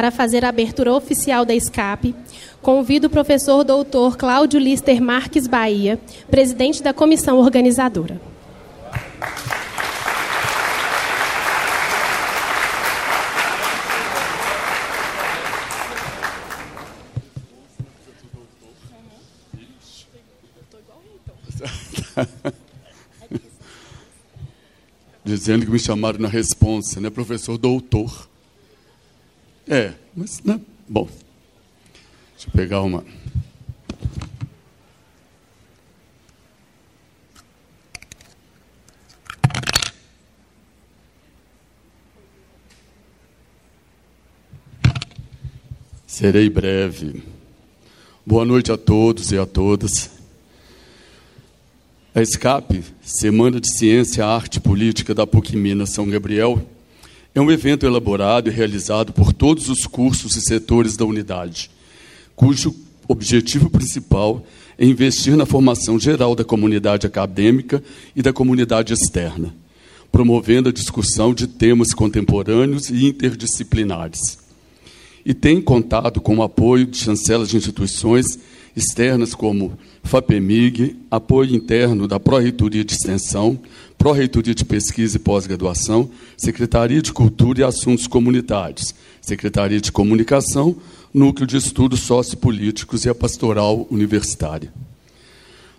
para fazer a abertura oficial da SCAP, convido o professor doutor Cláudio Lister Marques Bahia, presidente da comissão organizadora. Dizendo que me chamaram na responsa, né? Professor doutor. É, mas, né? Bom. Deixa eu pegar uma. Serei breve. Boa noite a todos e a todas. A SCAP, Semana de Ciência, Arte e Política da PUC Minas São Gabriel, é um evento elaborado e realizado por todos os cursos e setores da unidade, cujo objetivo principal é investir na formação geral da comunidade acadêmica e da comunidade externa, promovendo a discussão de temas contemporâneos e interdisciplinares. E tem contado com o apoio de chancelas de instituições externas como FAPEMIG, apoio interno da Pró-Reitoria de Extensão, Pró-Reitoria de Pesquisa e Pós-Graduação, Secretaria de Cultura e Assuntos Comunitários, Secretaria de Comunicação, Núcleo de Estudos Sociopolíticos e a Pastoral Universitária.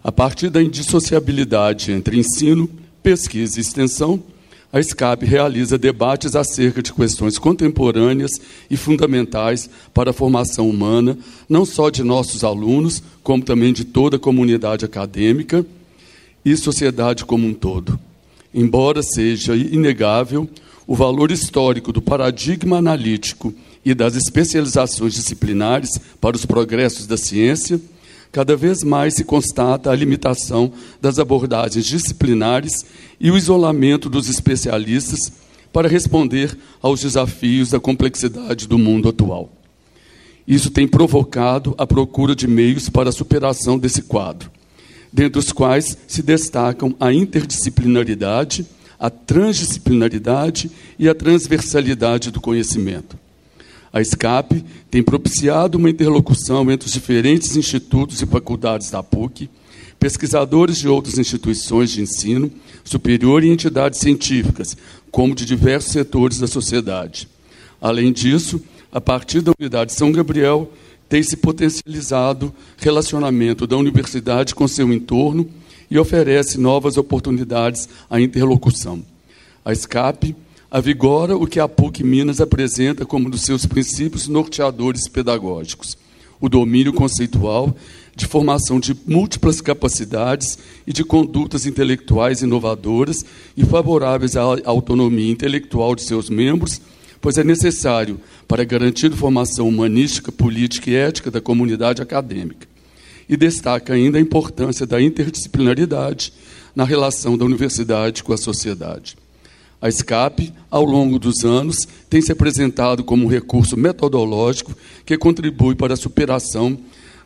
A partir da indissociabilidade entre ensino, pesquisa e extensão, a SCAP realiza debates acerca de questões contemporâneas e fundamentais para a formação humana, não só de nossos alunos, como também de toda a comunidade acadêmica e sociedade como um todo. Embora seja inegável o valor histórico do paradigma analítico e das especializações disciplinares para os progressos da ciência, cada vez mais se constata a limitação das abordagens disciplinares e o isolamento dos especialistas para responder aos desafios da complexidade do mundo atual. Isso tem provocado a procura de meios para a superação desse quadro, dentre os quais se destacam a interdisciplinaridade, a transdisciplinaridade e a transversalidade do conhecimento. A SCAP tem propiciado uma interlocução entre os diferentes institutos e faculdades da PUC, pesquisadores de outras instituições de ensino superior e entidades científicas, como de diversos setores da sociedade. Além disso, a partir da Unidade São Gabriel, tem se potencializado relacionamento da universidade com seu entorno e oferece novas oportunidades à interlocução. A SCAP avigora o que a PUC Minas apresenta como um dos seus princípios norteadores pedagógicos: o domínio conceitual de formação de múltiplas capacidades e de condutas intelectuais inovadoras e favoráveis à autonomia intelectual de seus membros, pois é necessário para garantir formação humanística, política e ética da comunidade acadêmica. E destaca ainda a importância da interdisciplinaridade na relação da universidade com a sociedade. A SCAP, ao longo dos anos, tem se apresentado como um recurso metodológico que contribui para a superação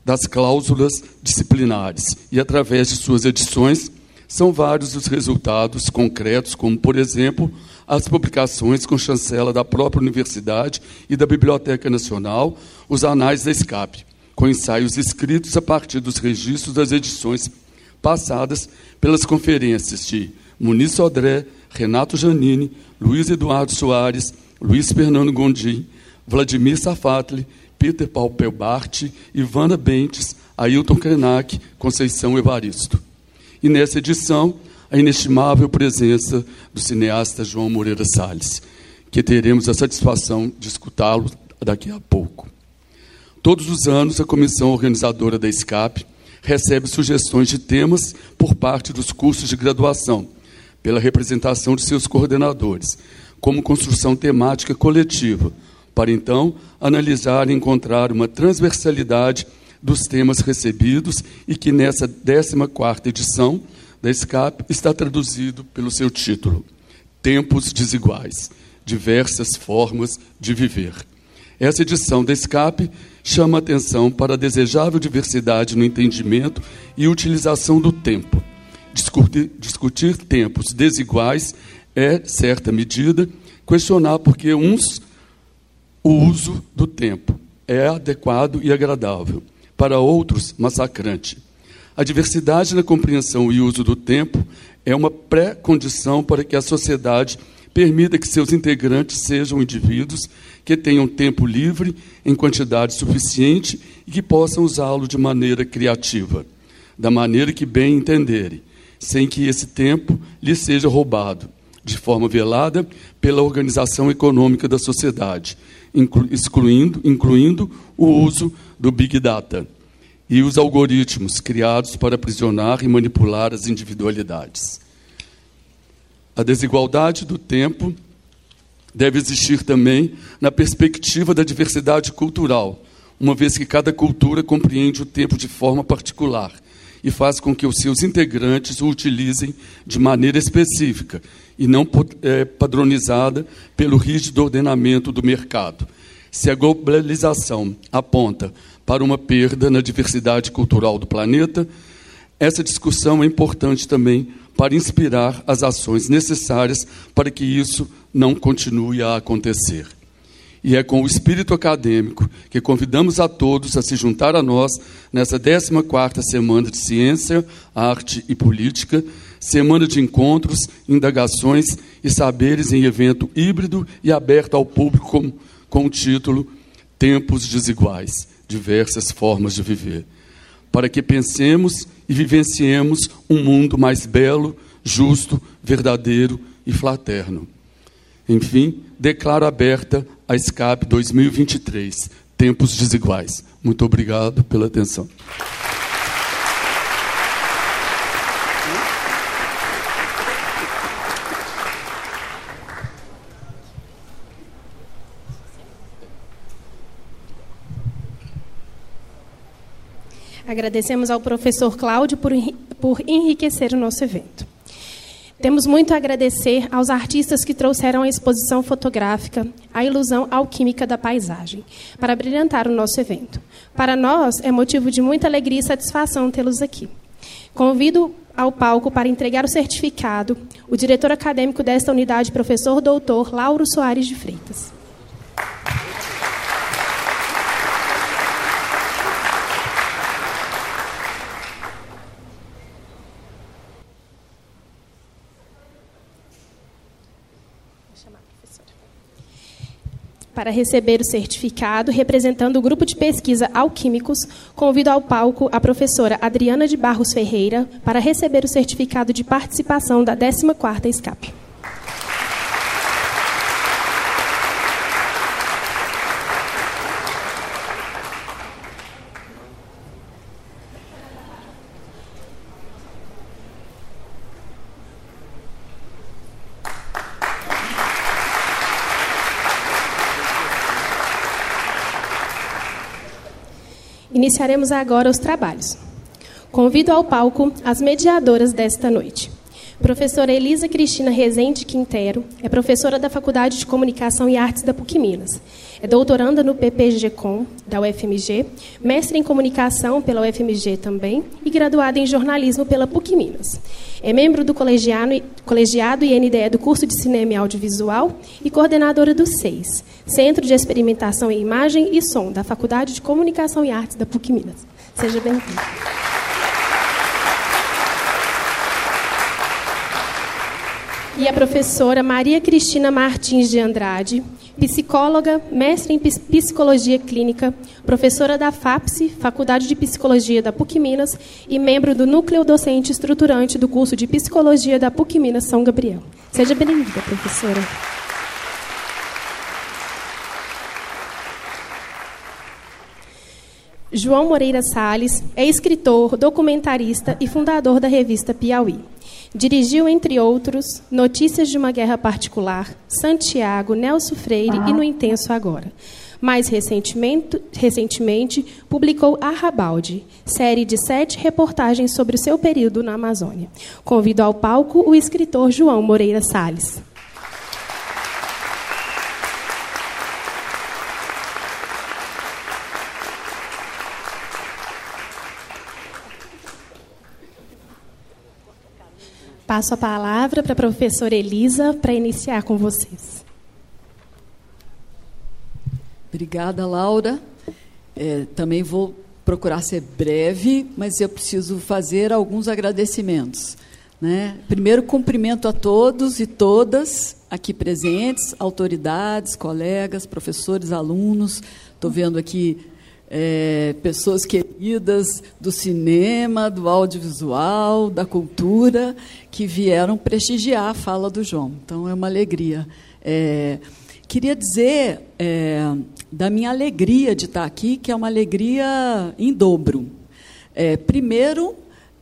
das cláusulas disciplinares e, através de suas edições, são vários os resultados concretos, como, por exemplo, as publicações com chancela da própria universidade e da Biblioteca Nacional, os anais da SCAP, com ensaios escritos a partir dos registros das edições passadas pelas conferências de Muniz Sodré, Renato Janini, Luiz Eduardo Soares, Luiz Fernando Gondim, Vladimir Safatli, Peter Paupelbart, Ivana Bentes, Ailton Krenak, Conceição Evaristo. E nessa edição, a inestimável presença do cineasta João Moreira Salles, que teremos a satisfação de escutá-lo daqui a pouco. Todos os anos, a comissão organizadora da SCAP recebe sugestões de temas por parte dos cursos de graduação, pela representação de seus coordenadores, como construção temática coletiva, para então analisar e encontrar uma transversalidade dos temas recebidos e que nessa 14ª edição da SCAP está traduzido pelo seu título: Tempos desiguais, diversas formas de viver. Essa edição da SCAP chama atenção para a desejável diversidade no entendimento e utilização do tempo discutir, discutir tempos desiguais é, certa medida, questionar porque uns o uso do tempo é adequado e agradável, para outros, massacrante. A diversidade na compreensão e uso do tempo é uma pré-condição para que a sociedade permita que seus integrantes sejam indivíduos que tenham tempo livre em quantidade suficiente e que possam usá-lo de maneira criativa, da maneira que bem entenderem, sem que esse tempo lhe seja roubado, de forma velada pela organização econômica da sociedade, excluindo, incluindo o uso do Big Data e os algoritmos criados para aprisionar e manipular as individualidades. A desigualdade do tempo deve existir também na perspectiva da diversidade cultural, uma vez que cada cultura compreende o tempo de forma particular e faz com que os seus integrantes o utilizem de maneira específica e não é, padronizada pelo rígido ordenamento do mercado. Se a globalização aponta para uma perda na diversidade cultural do planeta, essa discussão é importante também para inspirar as ações necessárias para que isso não continue a acontecer. E é com o espírito acadêmico que convidamos a todos a se juntar a nós nessa 14ª Semana de Ciência, Arte e Política, semana de encontros, indagações e saberes em evento híbrido e aberto ao público com, com o título Tempos Desiguais diversas formas de viver, para que pensemos e vivenciemos um mundo mais belo, justo, verdadeiro e fraterno. Enfim, declaro aberta a SCAP 2023, Tempos Desiguais. Muito obrigado pela atenção. Agradecemos ao professor Cláudio por, por enriquecer o nosso evento. Temos muito a agradecer aos artistas que trouxeram a exposição fotográfica A Ilusão Alquímica da Paisagem, para brilhantar o nosso evento. Para nós, é motivo de muita alegria e satisfação tê-los aqui. Convido ao palco para entregar o certificado o diretor acadêmico desta unidade, professor doutor Lauro Soares de Freitas. Para receber o certificado, representando o grupo de pesquisa Alquímicos, convido ao palco a professora Adriana de Barros Ferreira para receber o certificado de participação da 14ª SCAP. Iniciaremos agora os trabalhos. Convido ao palco as mediadoras desta noite. Professora Elisa Cristina Rezende Quintero é professora da Faculdade de Comunicação e Artes da PUC Minas. É doutoranda no PPG-Com, da UFMG, mestre em Comunicação pela UFMG também e graduada em Jornalismo pela PUC Minas. É membro do colegiado, colegiado INDE do curso de Cinema e Audiovisual e coordenadora do SEIS, Centro de Experimentação em Imagem e Som, da Faculdade de Comunicação e Artes da PUC Minas. Seja bem-vindo. e a professora Maria Cristina Martins de Andrade, psicóloga, mestre em psicologia clínica, professora da FAPSE, Faculdade de Psicologia da PUC Minas, e membro do núcleo docente estruturante do curso de Psicologia da PUC Minas São Gabriel. Seja bem-vinda, professora. João Moreira Salles é escritor, documentarista e fundador da revista Piauí. Dirigiu, entre outros, Notícias de uma Guerra Particular, Santiago, Nelson Freire e No Intenso Agora. Mais recentemente, recentemente publicou Arrabalde, série de sete reportagens sobre o seu período na Amazônia. Convido ao palco o escritor João Moreira Salles. Passo a palavra para a professora Elisa para iniciar com vocês. Obrigada, Laura. É, também vou procurar ser breve, mas eu preciso fazer alguns agradecimentos. Né? Primeiro, cumprimento a todos e todas aqui presentes, autoridades, colegas, professores, alunos. Estou vendo aqui é, pessoas queridas do cinema, do audiovisual, da cultura, que vieram prestigiar a fala do João. Então, é uma alegria. É, queria dizer é, da minha alegria de estar aqui, que é uma alegria em dobro. É, primeiro,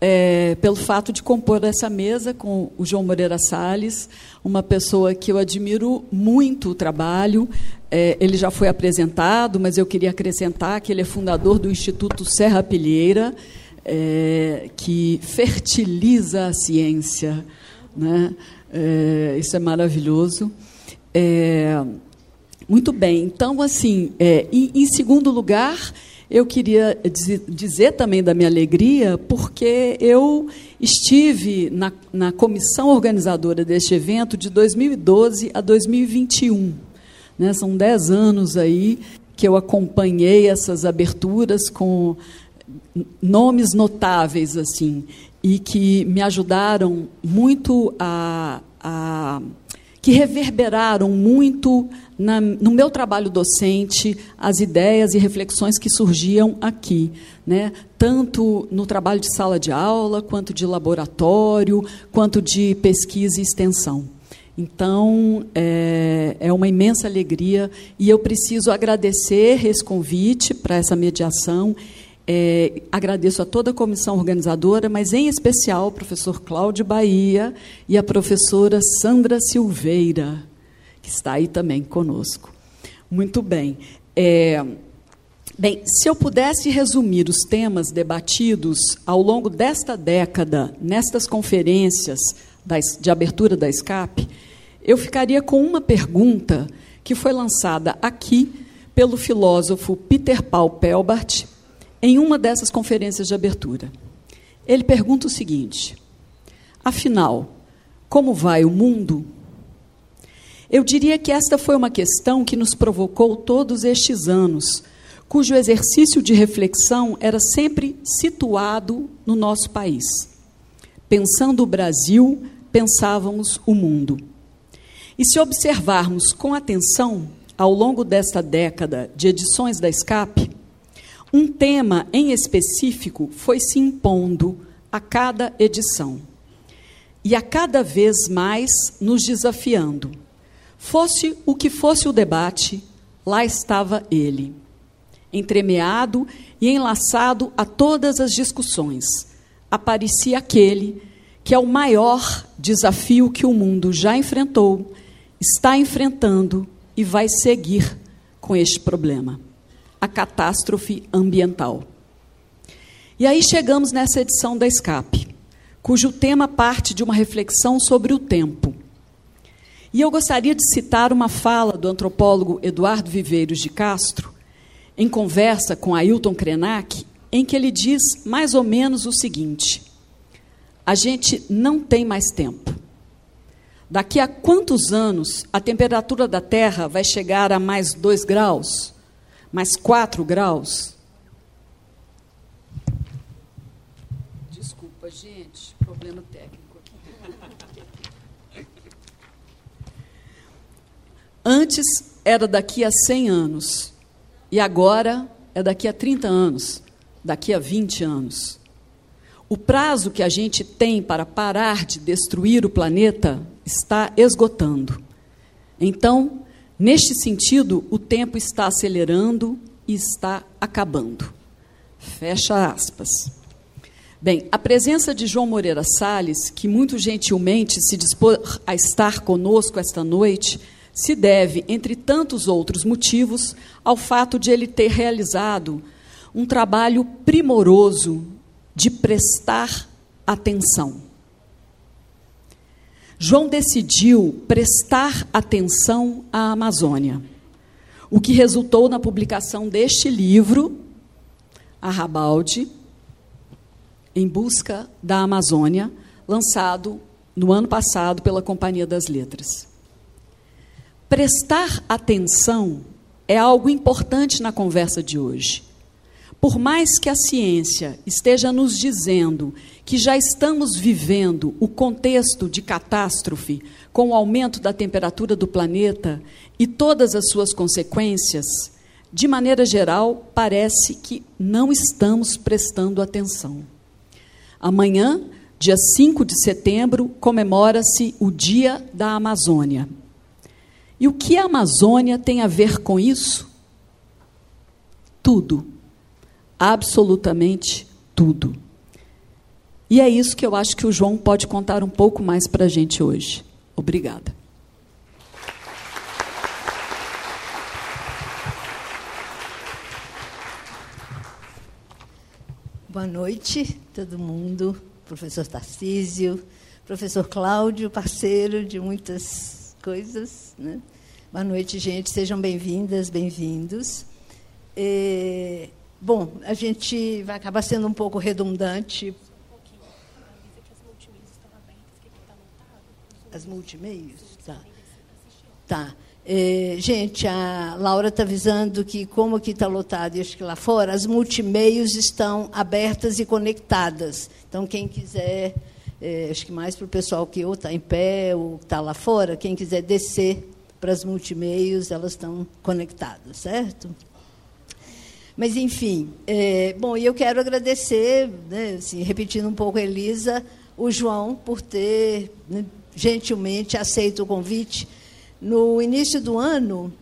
é, pelo fato de compor essa mesa com o João Moreira Salles, uma pessoa que eu admiro muito o trabalho. É, ele já foi apresentado, mas eu queria acrescentar que ele é fundador do Instituto Serra Pilheira, é, que fertiliza a ciência. Né? É, isso é maravilhoso. É, muito bem. Então, assim, é, em, em segundo lugar, eu queria dizer também da minha alegria, porque eu estive na, na comissão organizadora deste evento de 2012 a 2021. Né? São dez anos aí que eu acompanhei essas aberturas com nomes notáveis assim e que me ajudaram muito a, a que reverberaram muito na, no meu trabalho docente as ideias e reflexões que surgiam aqui, né? tanto no trabalho de sala de aula, quanto de laboratório, quanto de pesquisa e extensão. Então, é, é uma imensa alegria e eu preciso agradecer esse convite para essa mediação é, agradeço a toda a comissão organizadora, mas em especial ao professor Cláudio Bahia e a professora Sandra Silveira, que está aí também conosco. Muito bem. É, bem, se eu pudesse resumir os temas debatidos ao longo desta década, nestas conferências de abertura da SCAP, eu ficaria com uma pergunta que foi lançada aqui pelo filósofo Peter Paul Pelbart em uma dessas conferências de abertura. Ele pergunta o seguinte: afinal, como vai o mundo? Eu diria que esta foi uma questão que nos provocou todos estes anos, cujo exercício de reflexão era sempre situado no nosso país. Pensando o Brasil, pensávamos o mundo. E se observarmos com atenção, ao longo desta década de edições da SCAP, um tema em específico foi se impondo a cada edição e a cada vez mais nos desafiando. Fosse o que fosse o debate, lá estava ele, entremeado e enlaçado a todas as discussões. Aparecia aquele que é o maior desafio que o mundo já enfrentou, está enfrentando e vai seguir com este problema a catástrofe ambiental. E aí chegamos nessa edição da Escape, cujo tema parte de uma reflexão sobre o tempo. E eu gostaria de citar uma fala do antropólogo Eduardo Viveiros de Castro, em conversa com Ailton Krenak, em que ele diz mais ou menos o seguinte: a gente não tem mais tempo. Daqui a quantos anos a temperatura da Terra vai chegar a mais 2 graus? Mais 4 graus. Desculpa, gente, problema técnico aqui. Antes era daqui a 100 anos, e agora é daqui a 30 anos, daqui a 20 anos. O prazo que a gente tem para parar de destruir o planeta está esgotando. Então, Neste sentido, o tempo está acelerando e está acabando. Fecha aspas. Bem, a presença de João Moreira Salles, que muito gentilmente se dispôs a estar conosco esta noite, se deve, entre tantos outros motivos, ao fato de ele ter realizado um trabalho primoroso de prestar atenção. João decidiu prestar atenção à Amazônia, o que resultou na publicação deste livro, Arrabalde, em busca da Amazônia, lançado no ano passado pela Companhia das Letras. Prestar atenção é algo importante na conversa de hoje. Por mais que a ciência esteja nos dizendo que já estamos vivendo o contexto de catástrofe com o aumento da temperatura do planeta e todas as suas consequências, de maneira geral, parece que não estamos prestando atenção. Amanhã, dia 5 de setembro, comemora-se o Dia da Amazônia. E o que a Amazônia tem a ver com isso? Tudo. Absolutamente tudo. E é isso que eu acho que o João pode contar um pouco mais para a gente hoje. Obrigada. Boa noite, todo mundo. Professor Tarcísio, professor Cláudio, parceiro de muitas coisas. Né? Boa noite, gente. Sejam bem-vindas, bem-vindos. É, bom, a gente vai acabar sendo um pouco redundante. As multimeios? Tá. Tá. É, gente, a Laura está avisando que, como aqui está lotado e acho que lá fora, as multimeios estão abertas e conectadas. Então, quem quiser, é, acho que mais para o pessoal que ou está em pé ou está lá fora, quem quiser descer para as multimeios, elas estão conectadas, certo? Mas, enfim, é, bom, e eu quero agradecer, né, assim, repetindo um pouco a Elisa, o João, por ter né, gentilmente aceito o convite no início do ano,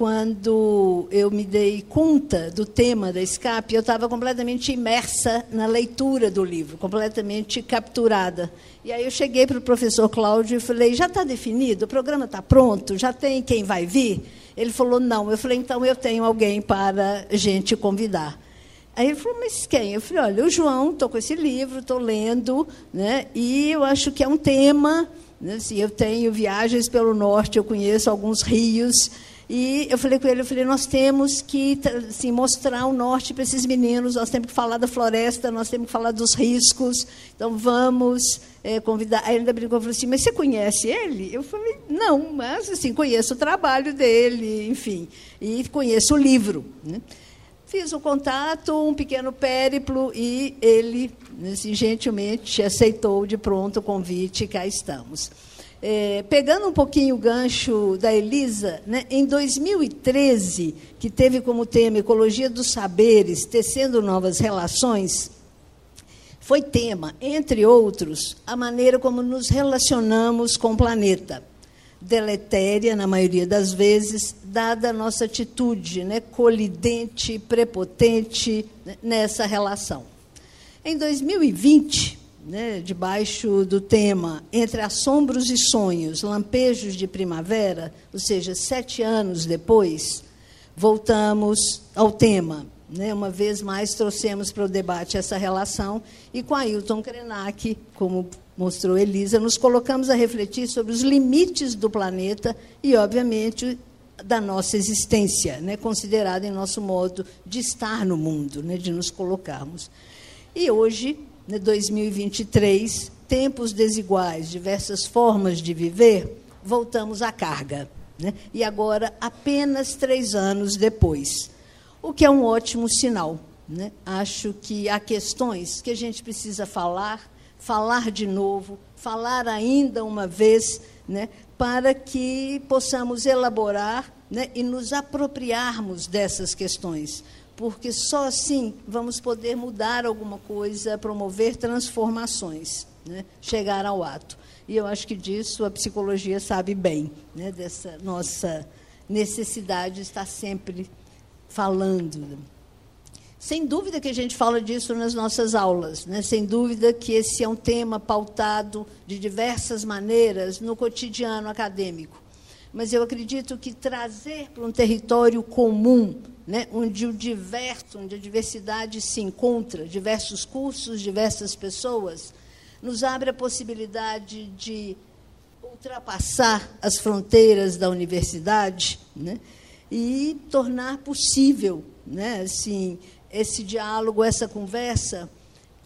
quando eu me dei conta do tema da escape, eu estava completamente imersa na leitura do livro, completamente capturada. E aí eu cheguei para o professor Cláudio e falei: já está definido? O programa está pronto? Já tem quem vai vir? Ele falou: não. Eu falei: então eu tenho alguém para gente convidar. Aí ele falou, mas quem? Eu falei, olha, o João, estou com esse livro, estou lendo, né, e eu acho que é um tema né? Assim, eu tenho viagens pelo norte, eu conheço alguns rios. E eu falei com ele, eu falei, nós temos que assim, mostrar o norte para esses meninos, nós temos que falar da floresta, nós temos que falar dos riscos, então vamos é, convidar. Aí ele ainda brincou, falou assim, mas você conhece ele? Eu falei, não, mas assim, conheço o trabalho dele, enfim, e conheço o livro. Né? Fiz o contato, um pequeno périplo, e ele assim, gentilmente aceitou de pronto o convite, e cá estamos. É, pegando um pouquinho o gancho da Elisa, né, em 2013, que teve como tema Ecologia dos Saberes, tecendo novas relações, foi tema, entre outros, a maneira como nos relacionamos com o planeta. Deletéria, na maioria das vezes, dada a nossa atitude né, colidente, prepotente né, nessa relação. Em 2020, né, debaixo do tema Entre Assombros e Sonhos, Lampejos de Primavera, ou seja, sete anos depois, voltamos ao tema. Né, uma vez mais, trouxemos para o debate essa relação e com Ailton Krenak, como mostrou Elisa, nos colocamos a refletir sobre os limites do planeta e, obviamente, da nossa existência, né, considerada em nosso modo de estar no mundo, né, de nos colocarmos. E hoje, né, 2023, tempos desiguais, diversas formas de viver, voltamos à carga. Né? E agora, apenas três anos depois, o que é um ótimo sinal. Né? Acho que há questões que a gente precisa falar, falar de novo, falar ainda uma vez, né? para que possamos elaborar né? e nos apropriarmos dessas questões porque só assim vamos poder mudar alguma coisa, promover transformações, né? chegar ao ato. E eu acho que disso a psicologia sabe bem, né? dessa nossa necessidade de estar sempre falando. Sem dúvida que a gente fala disso nas nossas aulas, né? sem dúvida que esse é um tema pautado de diversas maneiras no cotidiano acadêmico. Mas eu acredito que trazer para um território comum né, onde o diverso, onde a diversidade se encontra, diversos cursos, diversas pessoas, nos abre a possibilidade de ultrapassar as fronteiras da universidade né, e tornar possível né, assim, esse diálogo, essa conversa,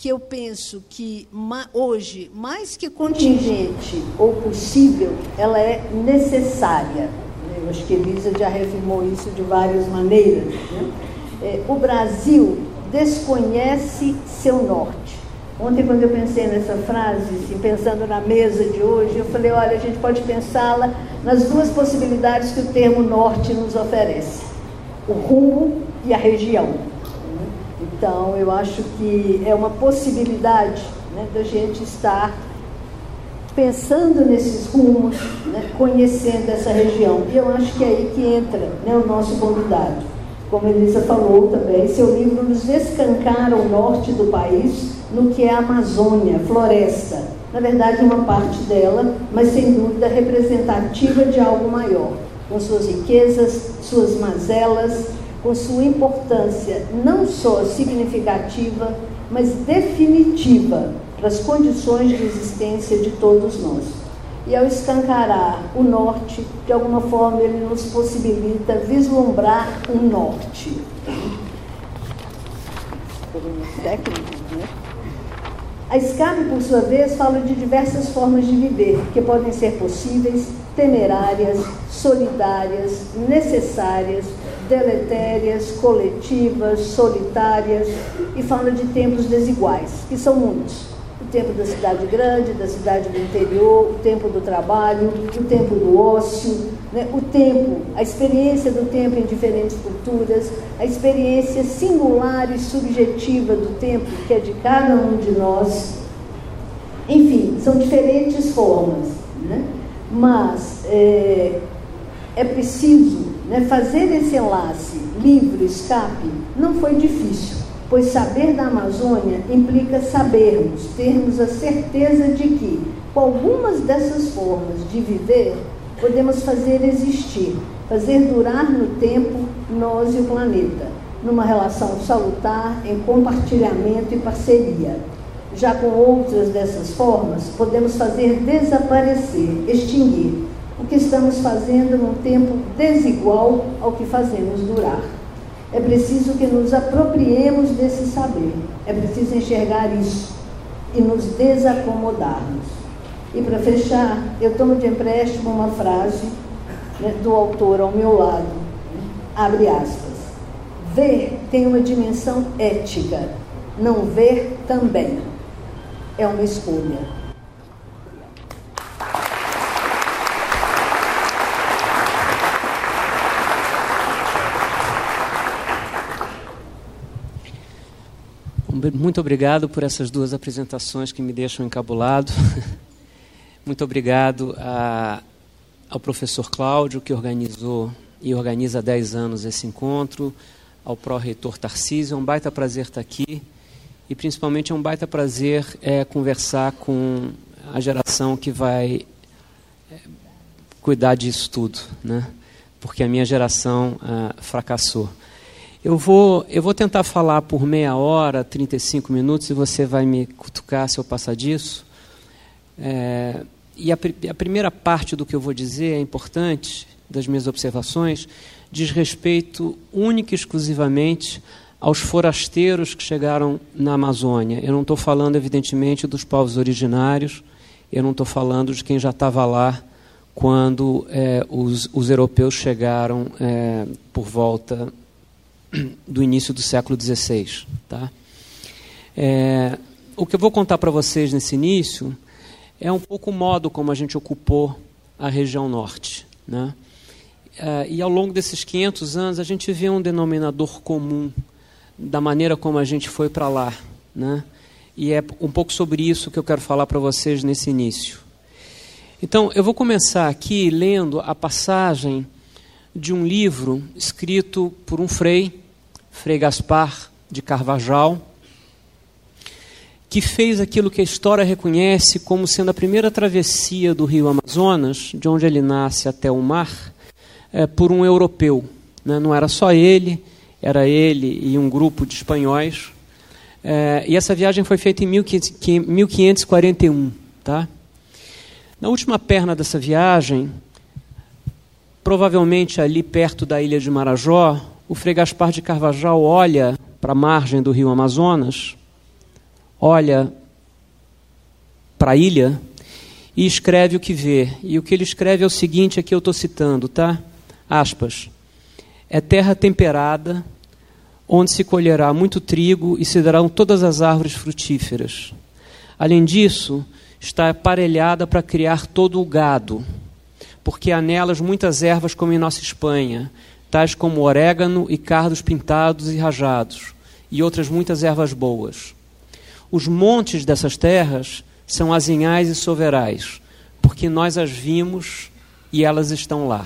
que eu penso que hoje, mais que contingente ou possível, ela é necessária. Eu acho que Elisa já reafirmou isso de várias maneiras. Né? É, o Brasil desconhece seu norte. Ontem, quando eu pensei nessa frase, assim, pensando na mesa de hoje, eu falei: olha, a gente pode pensá-la nas duas possibilidades que o termo norte nos oferece: o rumo e a região. Então, eu acho que é uma possibilidade né, da gente estar pensando nesses rumos, né, conhecendo essa região. E eu acho que é aí que entra né, o nosso convidado. Como Elisa falou também, seu livro nos escancara o norte do país no que é a Amazônia, floresta. Na verdade, uma parte dela, mas sem dúvida representativa de algo maior, com suas riquezas, suas mazelas, com sua importância não só significativa, mas definitiva para as condições de existência de todos nós. E ao escancarar o norte, de alguma forma ele nos possibilita vislumbrar um norte. A escape, por sua vez, fala de diversas formas de viver, que podem ser possíveis, temerárias, solidárias, necessárias, deletérias, coletivas, solitárias, e fala de tempos desiguais, que são muitos. O tempo da cidade grande, da cidade do interior, o tempo do trabalho, o tempo do ócio, né? o tempo, a experiência do tempo em diferentes culturas, a experiência singular e subjetiva do tempo que é de cada um de nós. Enfim, são diferentes formas, né? mas é, é preciso né, fazer esse enlace livre, escape, não foi difícil, pois saber da Amazônia implica sabermos, termos a certeza de que, com algumas dessas formas de viver, podemos fazer existir, fazer durar no tempo nós e o planeta, numa relação salutar, em compartilhamento e parceria. Já com outras dessas formas, podemos fazer desaparecer, extinguir o que estamos fazendo num tempo desigual ao que fazemos durar. É preciso que nos apropriemos desse saber, é preciso enxergar isso e nos desacomodarmos. E para fechar, eu tomo de empréstimo uma frase né, do autor ao meu lado, abre aspas. Ver tem uma dimensão ética, não ver também. É uma escolha. Muito obrigado por essas duas apresentações que me deixam encabulado. Muito obrigado a, ao professor Cláudio, que organizou e organiza há 10 anos esse encontro, ao pró-reitor Tarcísio. É um baita prazer estar aqui e, principalmente, é um baita prazer é, conversar com a geração que vai é, cuidar disso tudo, né? porque a minha geração ah, fracassou. Eu vou, eu vou tentar falar por meia hora, 35 minutos, e você vai me cutucar se eu passar disso. É, e a, a, primeira parte do que eu vou dizer é importante, das minhas observações, diz respeito única e exclusivamente aos forasteiros que chegaram na Amazônia. Eu não estou falando, evidentemente, dos povos originários, eu não estou falando de quem já estava lá quando é, os, os, europeus chegaram é, por volta do início do século XVI. Tá? É, o que eu vou contar para vocês nesse início é um pouco o modo como a gente ocupou a região norte. Né? É, e ao longo desses 500 anos a gente vê um denominador comum da maneira como a gente foi para lá. Né? E é um pouco sobre isso que eu quero falar para vocês nesse início. Então, eu vou começar aqui lendo a passagem de um livro escrito por um frei Frei Gaspar de Carvajal, que fez aquilo que a história reconhece como sendo a primeira travessia do rio Amazonas, de onde ele nasce até o mar, é, por um europeu. Né? Não era só ele, era ele e um grupo de espanhóis. É, e essa viagem foi feita em 1541. Tá? Na última perna dessa viagem, provavelmente ali perto da ilha de Marajó, o Frei Gaspar de Carvajal olha para a margem do rio Amazonas, olha para a ilha e escreve o que vê. E o que ele escreve é o seguinte, aqui eu estou citando, tá? Aspas. É terra temperada, onde se colherá muito trigo e se darão todas as árvores frutíferas. Além disso, está aparelhada para criar todo o gado, porque há nelas muitas ervas como em nossa Espanha, tais como orégano e cardos pintados e rajados, e outras muitas ervas boas. Os montes dessas terras são azinhais e soverais, porque nós as vimos e elas estão lá.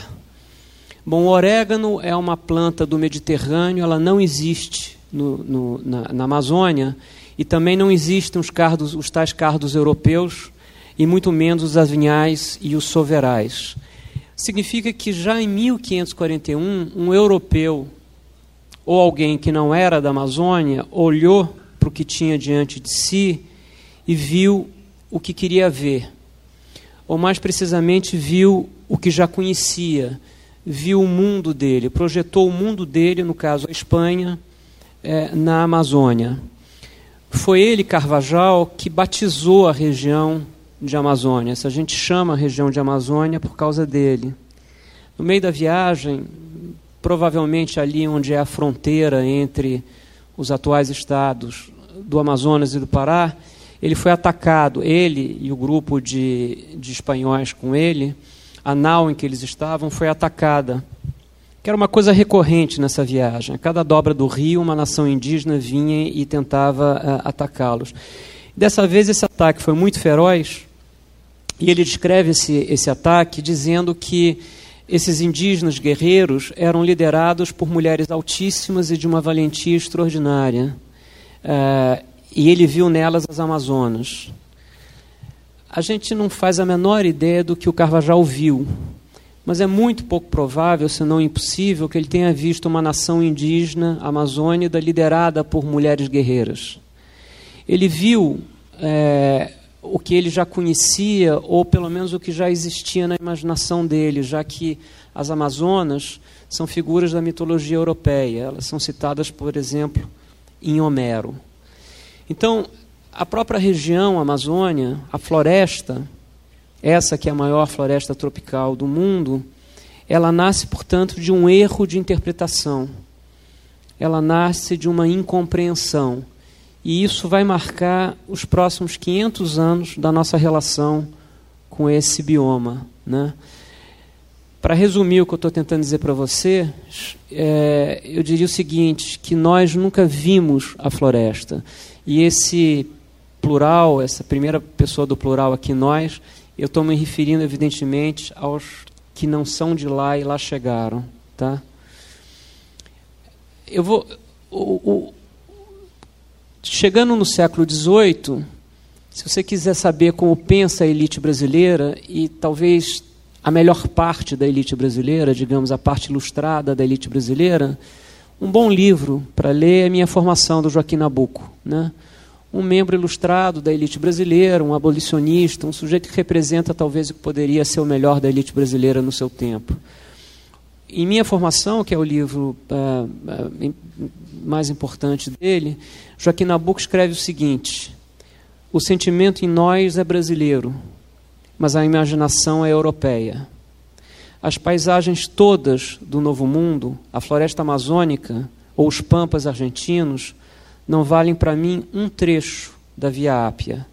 Bom, o orégano é uma planta do Mediterrâneo, ela não existe no, no, na, na, Amazônia e também não existem os, cardos, os tais cardos europeus e muito menos os avinhais e os soverais. Significa que já em 1541, um europeu ou alguém que não era da Amazônia olhou para o que tinha diante de si e viu o que queria ver. Ou mais precisamente, viu o que já conhecia viu o mundo dele, projetou o mundo dele, no caso a Espanha, é, na Amazônia. Foi ele, Carvajal, que batizou a região de Amazônia. Essa a gente chama a região de Amazônia por causa dele. No meio da viagem, provavelmente ali onde é a fronteira entre os atuais estados do Amazonas e do Pará, ele foi atacado, ele e o grupo de, de espanhóis com ele, a nau em que eles estavam foi atacada. Que era uma coisa recorrente nessa viagem. A cada dobra do rio, uma nação indígena vinha e tentava uh, atacá-los. Dessa vez, esse ataque foi muito feroz, e ele descreve esse, esse ataque dizendo que esses indígenas guerreiros eram liderados por mulheres altíssimas e de uma valentia extraordinária. Uh, e ele viu nelas as Amazonas a gente não faz a menor ideia do que o Carvajal viu, mas é muito pouco provável, se não impossível, que ele tenha visto uma nação indígena amazônica liderada por mulheres guerreiras. Ele viu é, o que ele já conhecia, ou pelo menos o que já existia na imaginação dele, já que as Amazonas são figuras da mitologia europeia. Elas são citadas, por exemplo, em Homero. Então, a própria região Amazônia, a floresta, essa que é a maior floresta tropical do mundo, ela nasce, portanto, de um erro de interpretação. Ela nasce de uma incompreensão. E isso vai marcar os próximos 500 anos da nossa relação com esse bioma. Né? Para resumir o que eu estou tentando dizer para você, é, eu diria o seguinte: que nós nunca vimos a floresta. E esse plural, essa primeira pessoa do plural aqui, nós, eu estou me referindo, evidentemente, aos que não são de lá e lá chegaram. Tá? Eu vou. O, o, chegando no século XVIII, se você quiser saber como pensa a elite brasileira, e talvez a melhor parte da elite brasileira, digamos, a parte ilustrada da elite brasileira, um bom livro para ler é Minha Formação, do Joaquim Nabuco. Né? um membro ilustrado da elite brasileira, um abolicionista, um sujeito que representa talvez o que poderia ser o melhor da elite brasileira no seu tempo. Em minha formação, que é o livro uh, mais importante dele, Joaquim Nabuco escreve o seguinte: O sentimento em nós é brasileiro, mas a imaginação é europeia. As paisagens todas do Novo Mundo, a floresta amazônica ou os pampas argentinos, não valem para mim um trecho da Via Ápia,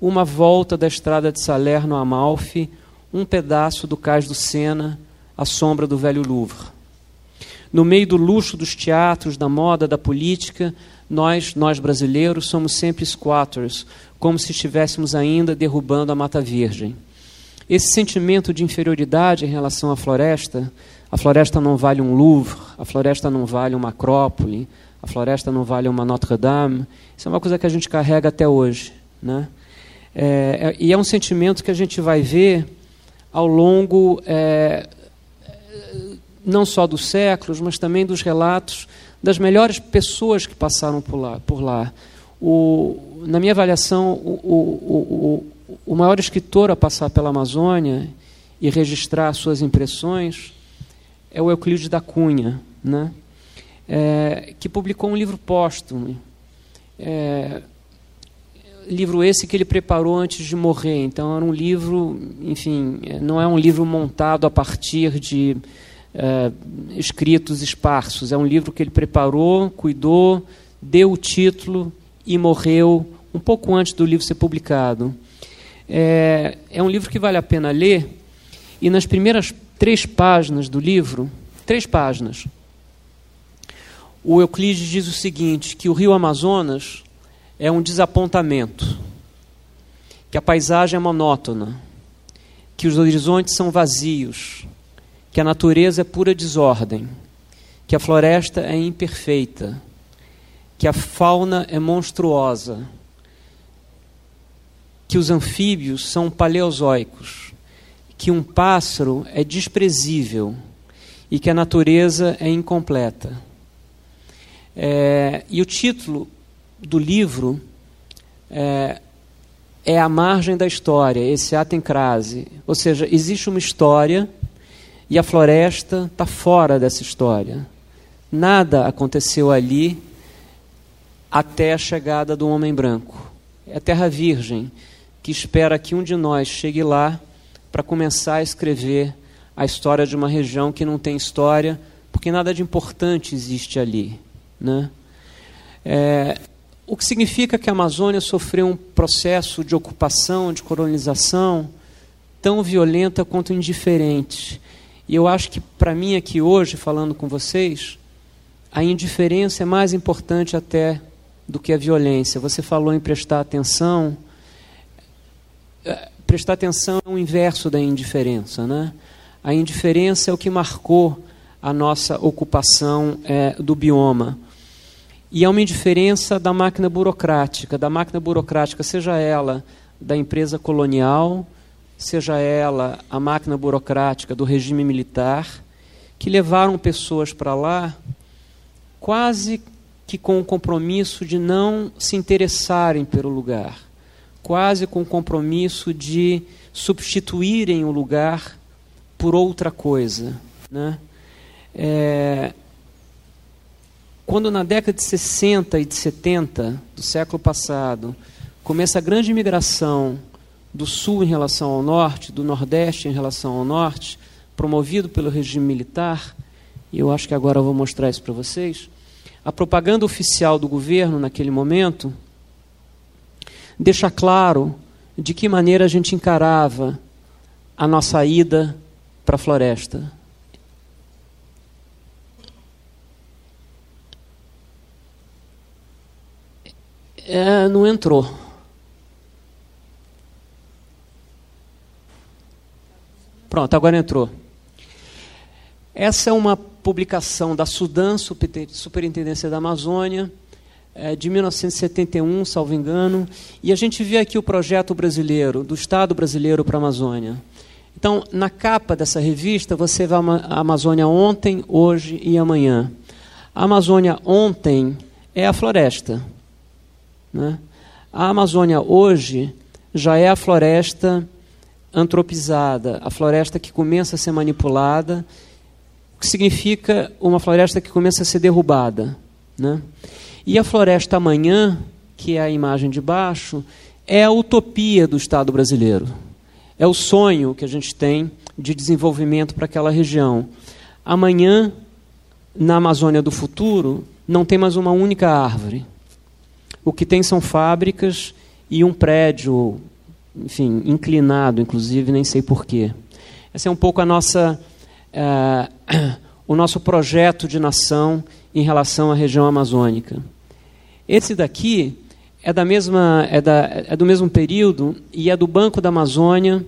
uma volta da estrada de Salerno a Amalfi, um pedaço do cais do Sena, a sombra do velho Louvre. No meio do luxo dos teatros, da moda, da política, nós, nós brasileiros, somos sempre squatters, como se estivéssemos ainda derrubando a Mata Virgem. Esse sentimento de inferioridade em relação à floresta, a floresta não vale um Louvre, a floresta não vale uma Acrópole, a floresta não vale uma Notre-Dame. Isso é uma coisa que a gente carrega até hoje. Né? É, é, e é um sentimento que a gente vai ver ao longo é, não só dos séculos, mas também dos relatos das melhores pessoas que passaram por lá. Por lá. O, na minha avaliação, o, o, o, maior escritor a passar pela Amazônia e registrar suas impressões é o Euclides da Cunha, né? é, que publicou um livro póstumo. É, livro esse que ele preparou antes de morrer. Então era um livro, enfim, não é um livro montado a partir de é, escritos esparsos. É um livro que ele preparou, cuidou, deu o título e morreu um pouco antes do livro ser publicado. É, é um livro que vale a pena ler, e nas primeiras três páginas do livro, três páginas, o Euclides diz o seguinte: que o rio Amazonas é um desapontamento, que a paisagem é monótona, que os horizontes são vazios, que a natureza é pura desordem, que a floresta é imperfeita, que a fauna é monstruosa, que os anfíbios são paleozoicos, que um pássaro é desprezível. E que a natureza é incompleta. É, e o título do livro é, é A Margem da História, esse atencrase. Ou seja, existe uma história e a floresta está fora dessa história. Nada aconteceu ali até a chegada do homem branco. É a terra virgem que espera que um de nós chegue lá para começar a escrever a história de uma região que não tem história, porque nada de importante existe ali. Né? É, o que significa que a Amazônia sofreu um processo de ocupação, de colonização, tão violenta quanto indiferente. E eu acho que, para mim, aqui hoje, falando com vocês, a indiferença é mais importante até do que a violência. Você falou em prestar atenção. É, prestar atenção é o inverso da indiferença. Né? A indiferença é o que marcou a nossa ocupação é, do bioma. E há uma indiferença da máquina burocrática, da máquina burocrática, seja ela da empresa colonial, seja ela a máquina burocrática do regime militar, que levaram pessoas para lá quase que com o compromisso de não se interessarem pelo lugar, quase com o compromisso de substituírem o lugar por outra coisa. Né? É, quando na década de 60 e de 70 do século passado começa a grande migração do sul em relação ao norte, do nordeste em relação ao norte, promovido pelo regime militar, e eu acho que agora eu vou mostrar isso para vocês, a propaganda oficial do governo naquele momento deixa claro de que maneira a gente encarava a nossa ida para a floresta. É, não entrou. Pronto, agora entrou. Essa é uma publicação da Sudan, Superintendência da Amazônia, é, de 1971, salvo engano, e a gente vê aqui o projeto brasileiro, do Estado brasileiro para a Amazônia. Então, na capa dessa revista, você vê a Amazônia ontem, hoje e amanhã. A Amazônia ontem é a floresta. Né? A Amazônia hoje já é a floresta antropizada, a floresta que começa a ser manipulada, o que significa uma floresta que começa a ser derrubada. Né? E a floresta amanhã, que é a imagem de baixo, é a utopia do Estado brasileiro. É o sonho que a gente tem de desenvolvimento para aquela região. Amanhã, na Amazônia do futuro, não tem mais uma única árvore. O que tem são fábricas e um prédio, enfim, inclinado, inclusive, nem sei porquê. Esse é um pouco a nossa, uh, o nosso projeto de nação em relação à região amazônica. Esse daqui é, da mesma, é, da, é do mesmo período e é do Banco da Amazônia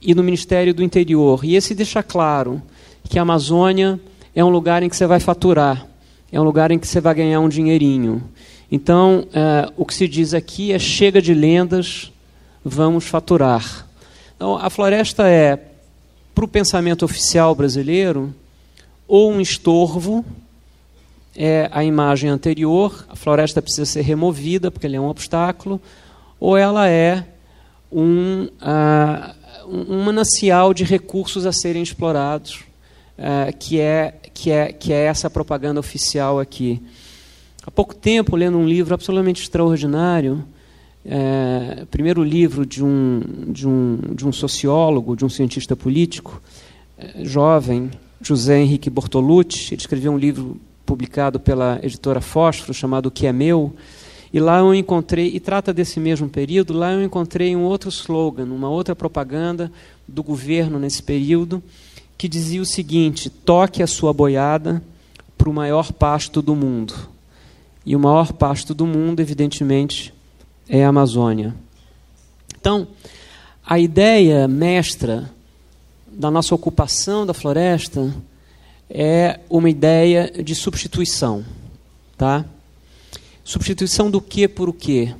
e do Ministério do Interior. E esse deixa claro que a Amazônia é um lugar em que você vai faturar, é um lugar em que você vai ganhar um dinheirinho. Então, é, o que se diz aqui é: chega de lendas, vamos faturar. Então, a floresta é, para o pensamento oficial brasileiro, ou um estorvo, é a imagem anterior, a floresta precisa ser removida porque ele é um obstáculo, ou ela é um, uh, um manancial de recursos a serem explorados, uh, que, é, que, é, que é essa propaganda oficial aqui. Há pouco tempo, lendo um livro absolutamente extraordinário, é, primeiro livro de um, de, um, de um sociólogo, de um cientista político, é, jovem, José Henrique Bortolucci. Ele escreveu um livro publicado pela editora Fósforo chamado O que é meu. E lá eu encontrei, e trata desse mesmo período, lá eu encontrei um outro slogan, uma outra propaganda do governo nesse período, que dizia o seguinte: toque a sua boiada para o maior pasto do mundo. E o maior pasto do mundo, evidentemente, é a Amazônia. Então, a ideia mestra da nossa ocupação da floresta é uma ideia de substituição, tá? Substituição do que por o quê?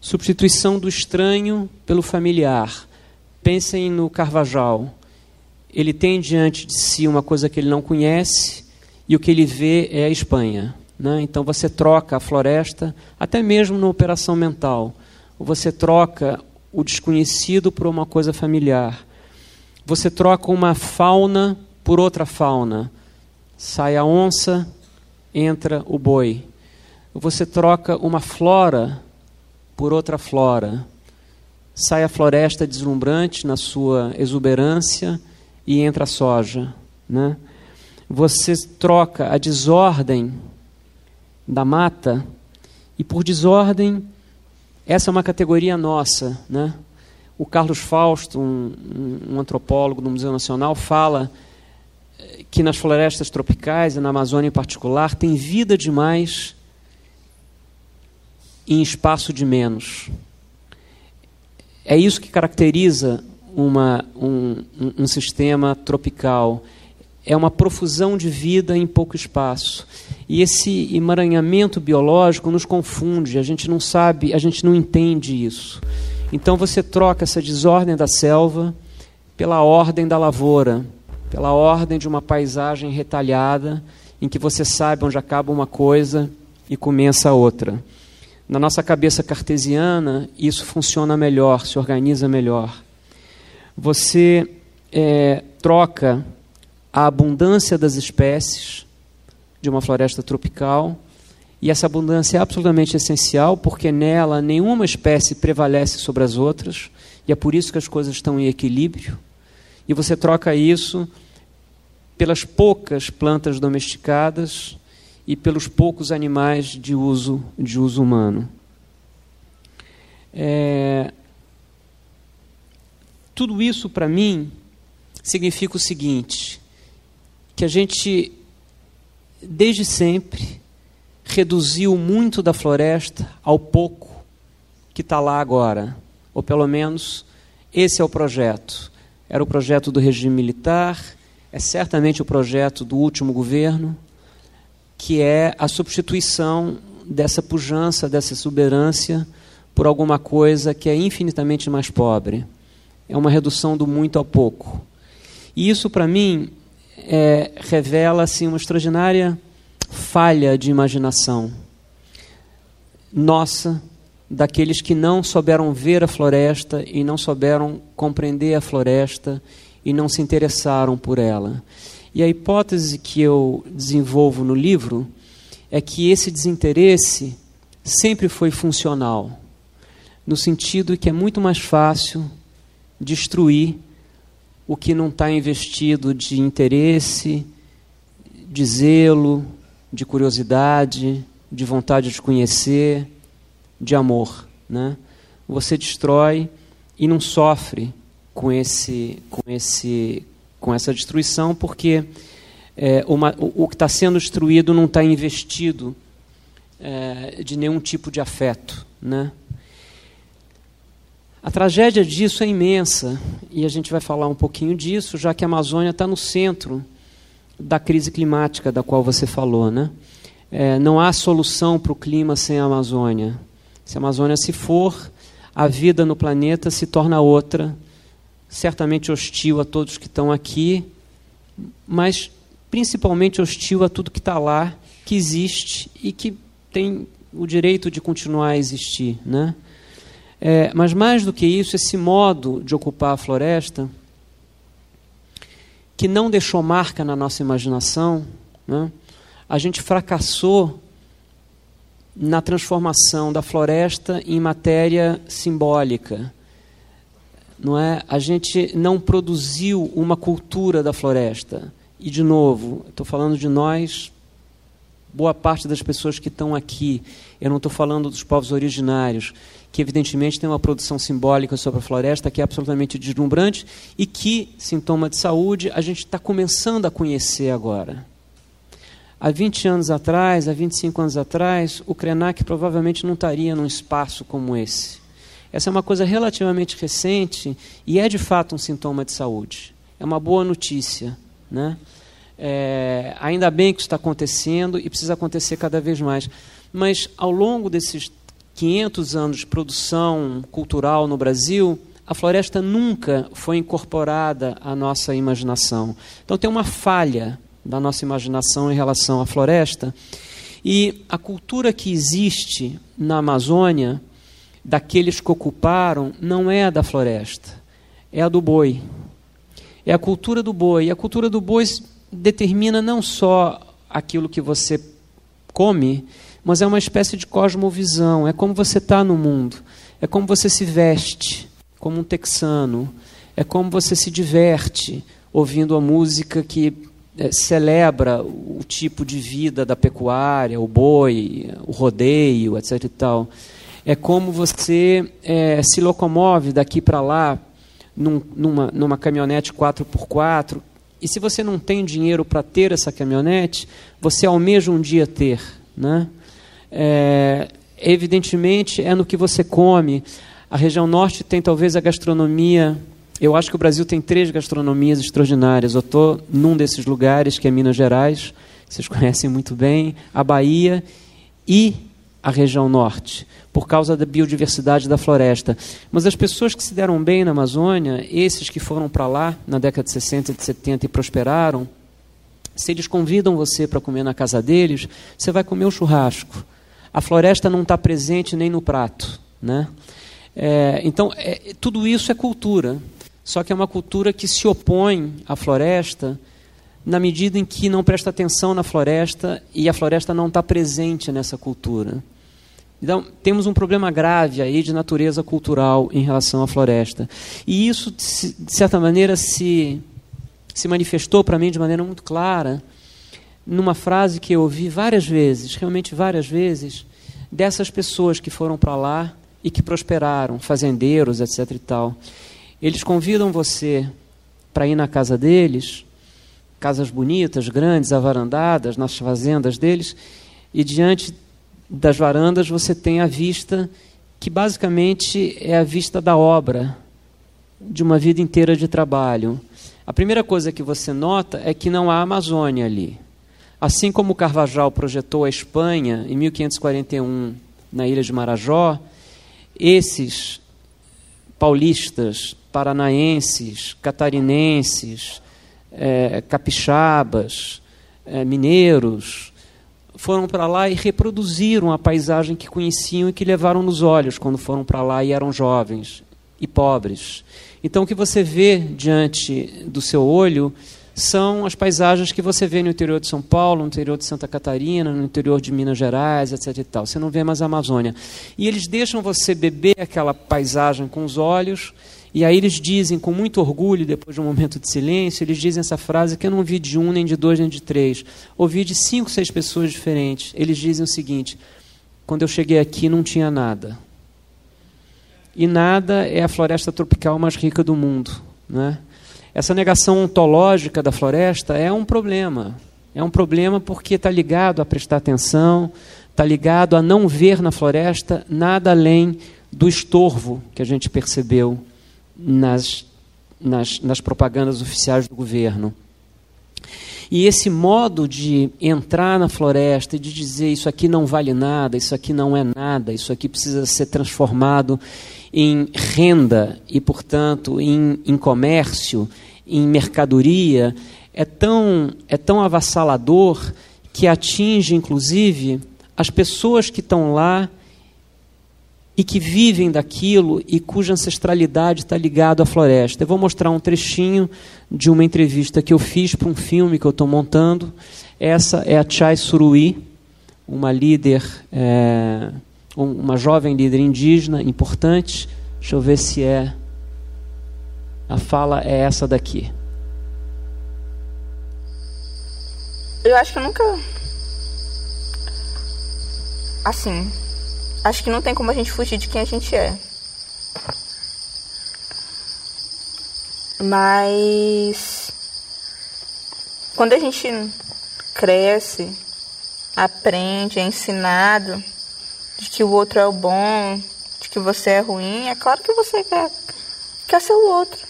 Substituição do estranho pelo familiar. Pensem no Carvajal. Ele tem diante de si uma coisa que ele não conhece e o que ele vê é a Espanha. Né? Então você troca a floresta, até mesmo na operação mental. Você troca o desconhecido por uma coisa familiar. Você troca uma fauna por outra fauna. Sai a onça, entra o boi. Você troca uma flora por outra flora. Sai a floresta deslumbrante na sua exuberância e entra a soja. Né? Você troca a desordem da mata e por desordem essa é uma categoria nossa, né? O Carlos Fausto, um, um, antropólogo do Museu Nacional, fala eh, que nas florestas tropicais e na Amazônia em particular tem vida demais em espaço de menos. É isso que caracteriza uma, um, um, sistema tropical. É uma profusão de vida em pouco espaço. E esse emaranhamento biológico nos confunde, a gente não sabe, a gente não entende isso. Então você troca essa desordem da selva pela ordem da lavoura, pela ordem de uma paisagem retalhada, em que você sabe onde acaba uma coisa e começa a outra. Na nossa cabeça cartesiana, isso funciona melhor, se organiza melhor. Você é, troca a abundância das espécies de uma floresta tropical, e essa abundância é absolutamente essencial, porque nela nenhuma espécie prevalece sobre as outras, e é por isso que as coisas estão em equilíbrio. E você troca isso pelas poucas plantas domesticadas e pelos poucos animais de uso, de uso humano. É, tudo isso, para mim, significa o seguinte: que a gente, desde sempre, reduziu muito da floresta ao pouco que está lá agora. Ou pelo menos esse é o projeto. Era o projeto do regime militar, é certamente o projeto do último governo, que é a substituição dessa pujança, dessa exuberância, por alguma coisa que é infinitamente mais pobre. É uma redução do muito ao pouco. E isso, para mim, é, revela assim, uma extraordinária falha de imaginação nossa, daqueles que não souberam ver a floresta e não souberam compreender a floresta e não se interessaram por ela. E a hipótese que eu desenvolvo no livro é que esse desinteresse sempre foi funcional, no sentido que é muito mais fácil destruir o que não está investido de interesse, de zelo, de curiosidade, de vontade de conhecer, de amor. Né? Você destrói e não sofre com, esse, com, esse, com essa destruição, porque é, uma, o, o, que está sendo destruído não está investido é, de nenhum tipo de afeto. Né? A tragédia disso é imensa, e a gente vai falar um pouquinho disso, já que a Amazônia está no centro da crise climática da qual você falou. Né? É, não há solução para o clima sem a Amazônia. Se a Amazônia se for, a vida no planeta se torna outra, certamente hostil a todos que estão aqui, mas principalmente hostil a tudo que está lá, que existe e que tem o direito de continuar a existir. Né? É, mas mais do que isso, esse modo de ocupar a floresta, que não deixou marca na nossa imaginação, né? a gente fracassou na transformação da floresta em matéria simbólica não é? A gente não produziu uma cultura da floresta e de novo, estou falando de nós, boa parte das pessoas que estão aqui, eu não estou falando dos povos originários, que evidentemente tem uma produção simbólica sobre a floresta que é absolutamente deslumbrante e que, sintoma de saúde, a gente está começando a conhecer agora. Há 20 anos atrás, há 25 anos atrás, o Krenak provavelmente não estaria num espaço como esse. Essa é uma coisa relativamente recente e é de fato um sintoma de saúde. É uma boa notícia. Né? É, ainda bem que isso está acontecendo e precisa acontecer cada vez mais. Mas ao longo desses 500 anos de produção cultural no Brasil, a floresta nunca foi incorporada à nossa imaginação. Então tem uma falha da nossa imaginação em relação à floresta. E a cultura que existe na Amazônia, daqueles que ocuparam, não é a da floresta, é a do boi. É a cultura do boi. E a cultura do boi determina não só aquilo que você come, mas é uma espécie de cosmovisão, é como você está no mundo, é como você se veste, como um texano, é como você se diverte ouvindo a música que é, celebra o tipo de vida da pecuária, o boi, o rodeio, etc. E tal. É como você é, se locomove daqui para lá num, numa, numa caminhonete 4x4. E se você não tem dinheiro para ter essa caminhonete, você almeja um dia ter. Né? É, evidentemente, é no que você come. A região norte tem talvez a gastronomia. Eu acho que o Brasil tem três gastronomias extraordinárias. Eu estou num desses lugares, que é Minas Gerais, vocês conhecem muito bem, a Bahia e a região norte, por causa da biodiversidade da floresta. Mas as pessoas que se deram bem na Amazônia, esses que foram para lá na década de 60 e de 70 e prosperaram, se eles convidam você para comer na casa deles, você vai comer o churrasco a floresta não está presente nem no prato. Né? É, então, é, tudo isso é cultura, só que é uma cultura que se opõe à floresta na medida em que não presta atenção na floresta e a floresta não está presente nessa cultura. Então, temos um problema grave aí de natureza cultural em relação à floresta. E isso, de certa maneira, se, se manifestou para mim de maneira muito clara numa frase que eu ouvi várias vezes, realmente várias vezes, dessas pessoas que foram para lá e que prosperaram, fazendeiros, etc. e tal. Eles convidam você para ir na casa deles, casas bonitas, grandes, avarandadas, nas fazendas deles, e diante das varandas você tem a vista que basicamente é a vista da obra de uma vida inteira de trabalho. A primeira coisa que você nota é que não há Amazônia ali. Assim como Carvajal projetou a Espanha em 1541 na ilha de Marajó, esses paulistas, paranaenses, catarinenses, é, capixabas, é, mineiros, foram para lá e reproduziram a paisagem que conheciam e que levaram nos olhos quando foram para lá e eram jovens e pobres. Então, o que você vê diante do seu olho são as paisagens que você vê no interior de São Paulo, no interior de Santa Catarina, no interior de Minas Gerais, etc. E tal. Você não vê mais a Amazônia. E eles deixam você beber aquela paisagem com os olhos, e aí eles dizem com muito orgulho, depois de um momento de silêncio, eles dizem essa frase que eu não ouvi de um, nem de dois, nem de três. Ouvi de cinco, seis pessoas diferentes. Eles dizem o seguinte: quando eu cheguei aqui não tinha nada. E nada é a floresta tropical mais rica do mundo. Né? Essa negação ontológica da floresta é um problema. É um problema porque está ligado a prestar atenção, está ligado a não ver na floresta nada além do estorvo que a gente percebeu nas, nas, nas propagandas oficiais do governo. E esse modo de entrar na floresta e de dizer isso aqui não vale nada, isso aqui não é nada, isso aqui precisa ser transformado em renda e, portanto, em, em comércio, em mercadoria, é tão, é tão avassalador que atinge, inclusive, as pessoas que estão lá e que vivem daquilo e cuja ancestralidade está ligada à floresta. Eu vou mostrar um trechinho de uma entrevista que eu fiz para um filme que eu estou montando. Essa é a Chai Suruí, uma líder é, uma jovem líder indígena importante. Deixa eu ver se é. A fala é essa daqui. eu acho que eu nunca. Assim. Acho que não tem como a gente fugir de quem a gente é. Mas. Quando a gente cresce, aprende, é ensinado de que o outro é o bom, de que você é ruim, é claro que você quer, quer ser o outro.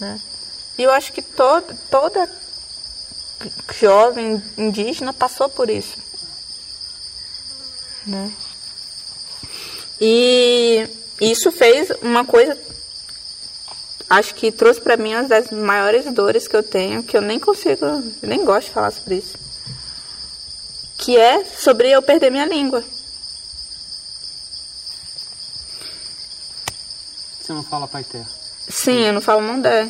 Né? E eu acho que todo, toda jovem indígena passou por isso. Né? E isso fez uma coisa, acho que trouxe para mim uma das maiores dores que eu tenho, que eu nem consigo, nem gosto de falar sobre isso. Que é sobre eu perder minha língua. Você não fala pai terra? Sim, eu não falo mandé.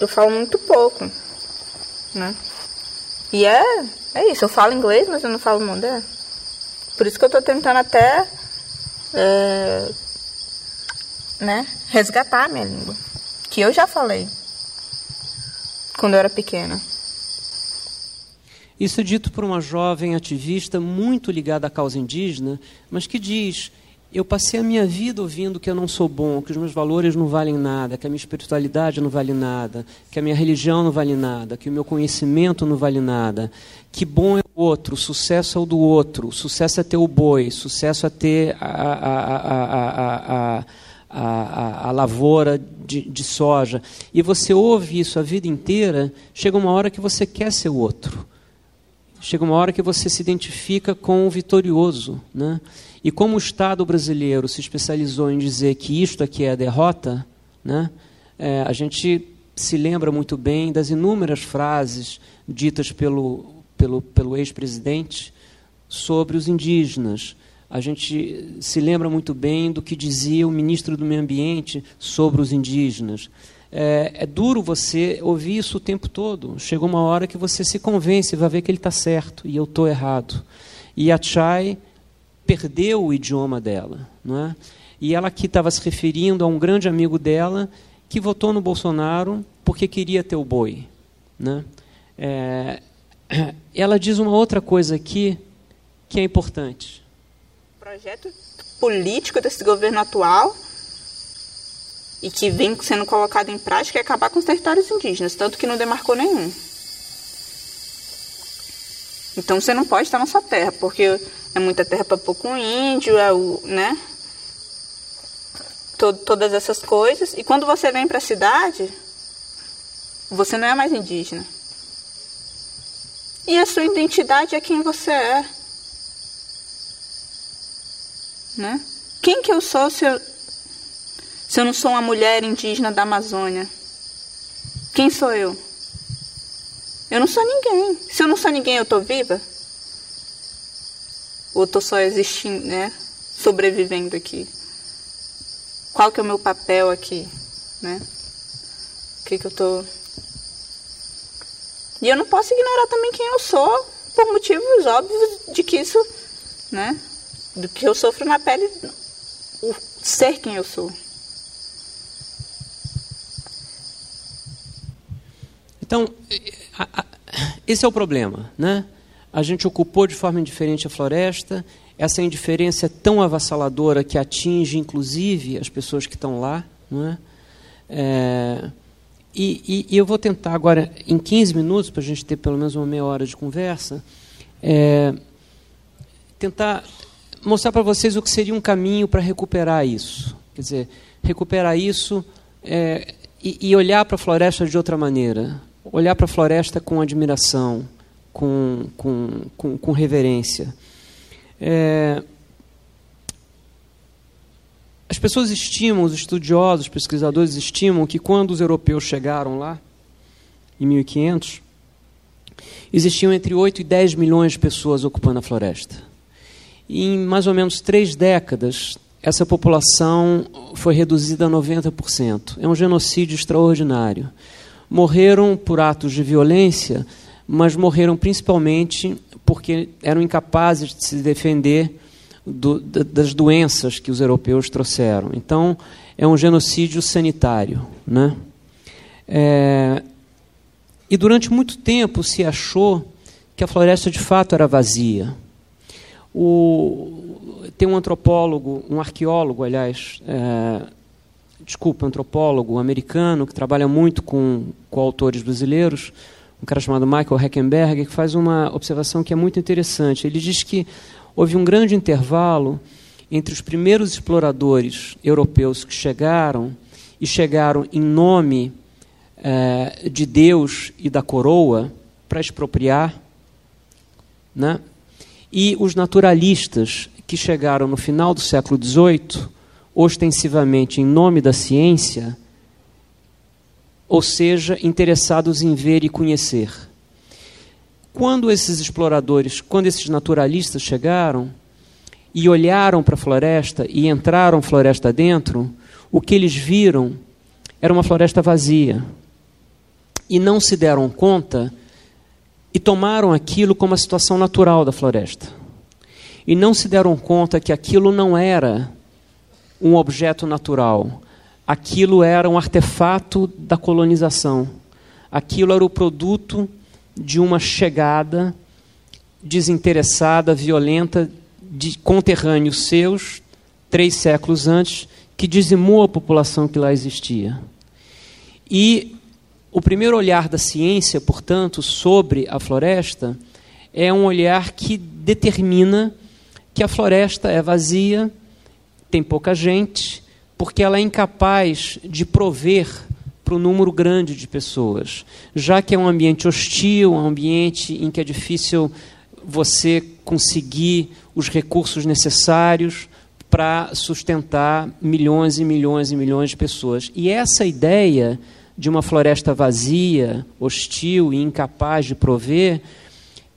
Eu falo muito pouco né? E é, é isso, eu falo inglês, mas eu não falo mandé. Por isso que eu estou tentando até é, né, resgatar a minha língua. Que eu já falei quando eu era pequena. Isso é dito por uma jovem ativista muito ligada à causa indígena, mas que diz: eu passei a minha vida ouvindo que eu não sou bom, que os meus valores não valem nada, que a minha espiritualidade não vale nada, que a minha religião não vale nada, que o meu conhecimento não vale nada. Que bom é o outro, sucesso é o do outro, sucesso é ter o boi, sucesso é ter a, a, a, a, a lavoura de, de soja. E você ouve isso a vida inteira, chega uma hora que você quer ser o outro. Chega uma hora que você se identifica com o vitorioso, né? E como o Estado brasileiro se especializou em dizer que isto aqui é a derrota, né, é, a gente se lembra muito bem das inúmeras frases ditas pelo, pelo, pelo ex-presidente sobre os indígenas. A gente se lembra muito bem do que dizia o ministro do Meio Ambiente sobre os indígenas. É, é, duro você ouvir isso o tempo todo. Chega uma hora que você se convence, vai ver que ele está certo e eu estou errado. E a Chai perdeu o idioma dela. Não é? E ela aqui estava se referindo a um grande amigo dela que votou no Bolsonaro porque queria ter o boi. Né? É, ela diz uma outra coisa aqui que é importante. O projeto político desse governo atual e que vem sendo colocado em prática é acabar com os territórios indígenas, tanto que não demarcou nenhum. Então você não pode estar na sua terra, porque é muita terra para pouco índio, é o, né? Todo, todas essas coisas. E quando você vem para a cidade, você não é mais indígena. E a sua identidade é quem você é. Né? Quem que eu sou se eu, se eu não sou uma mulher indígena da Amazônia? Quem sou eu? Eu não sou ninguém. Se eu não sou ninguém, eu estou viva? Ou estou só existindo, né? Sobrevivendo aqui? Qual que é o meu papel aqui, né? O que que eu tô... E eu não posso ignorar também quem eu sou, por motivos óbvios de que isso, né? Do que eu sofro na pele, o ser quem eu sou. Então, esse é o problema, né? a gente ocupou de forma indiferente a floresta. Essa indiferença é tão avassaladora que atinge, inclusive, as pessoas que estão lá. Não é? é e, e, e, eu vou tentar agora, em 15 minutos, para a gente ter pelo menos uma meia hora de conversa, é, tentar mostrar para vocês o que seria um caminho para recuperar isso. Quer dizer, recuperar isso é, e, e olhar para a floresta de outra maneira. Olhar para a floresta com admiração com, com, com, com reverência. É, as pessoas estimam, os estudiosos, os pesquisadores estimam que quando os europeus chegaram lá, em 1500, existiam entre 8 e 10 milhões de pessoas ocupando a floresta. E em mais ou menos três décadas, essa população foi reduzida a 90%. É um genocídio extraordinário. Morreram por atos de violência mas morreram principalmente porque eram incapazes de se defender do, das doenças que os europeus trouxeram. Então, é um genocídio sanitário. Né? É, E durante muito tempo se achou que a floresta de fato era vazia. O, tem um antropólogo, um arqueólogo, aliás, é, desculpa, antropólogo americano que trabalha muito com, com autores brasileiros, um cara chamado Michael Heckenberg, que faz uma observação que é muito interessante. Ele diz que houve um grande intervalo entre os primeiros exploradores europeus que chegaram e chegaram em nome é, de Deus e da coroa para expropriar, né? e os naturalistas que chegaram no final do século XVIII, ostensivamente em nome da ciência, ou seja, interessados em ver e conhecer. Quando esses exploradores, quando esses naturalistas chegaram e olharam para a floresta e entraram floresta dentro, o que eles viram era uma floresta vazia. E não se deram conta e tomaram aquilo como a situação natural da floresta. E não se deram conta que aquilo não era um objeto natural, aquilo era um artefato da colonização. Aquilo era o produto de uma chegada desinteressada, violenta, de conterrâneos seus, três séculos antes, que dizimou a população que lá existia. E o primeiro olhar da ciência, portanto, sobre a floresta é um olhar que determina que a floresta é vazia, tem pouca gente, porque ela é incapaz de prover para um número grande de pessoas, já que é um ambiente hostil, um ambiente em que é difícil você conseguir os recursos necessários para sustentar milhões e milhões e milhões de pessoas. E essa ideia de uma floresta vazia, hostil e incapaz de prover,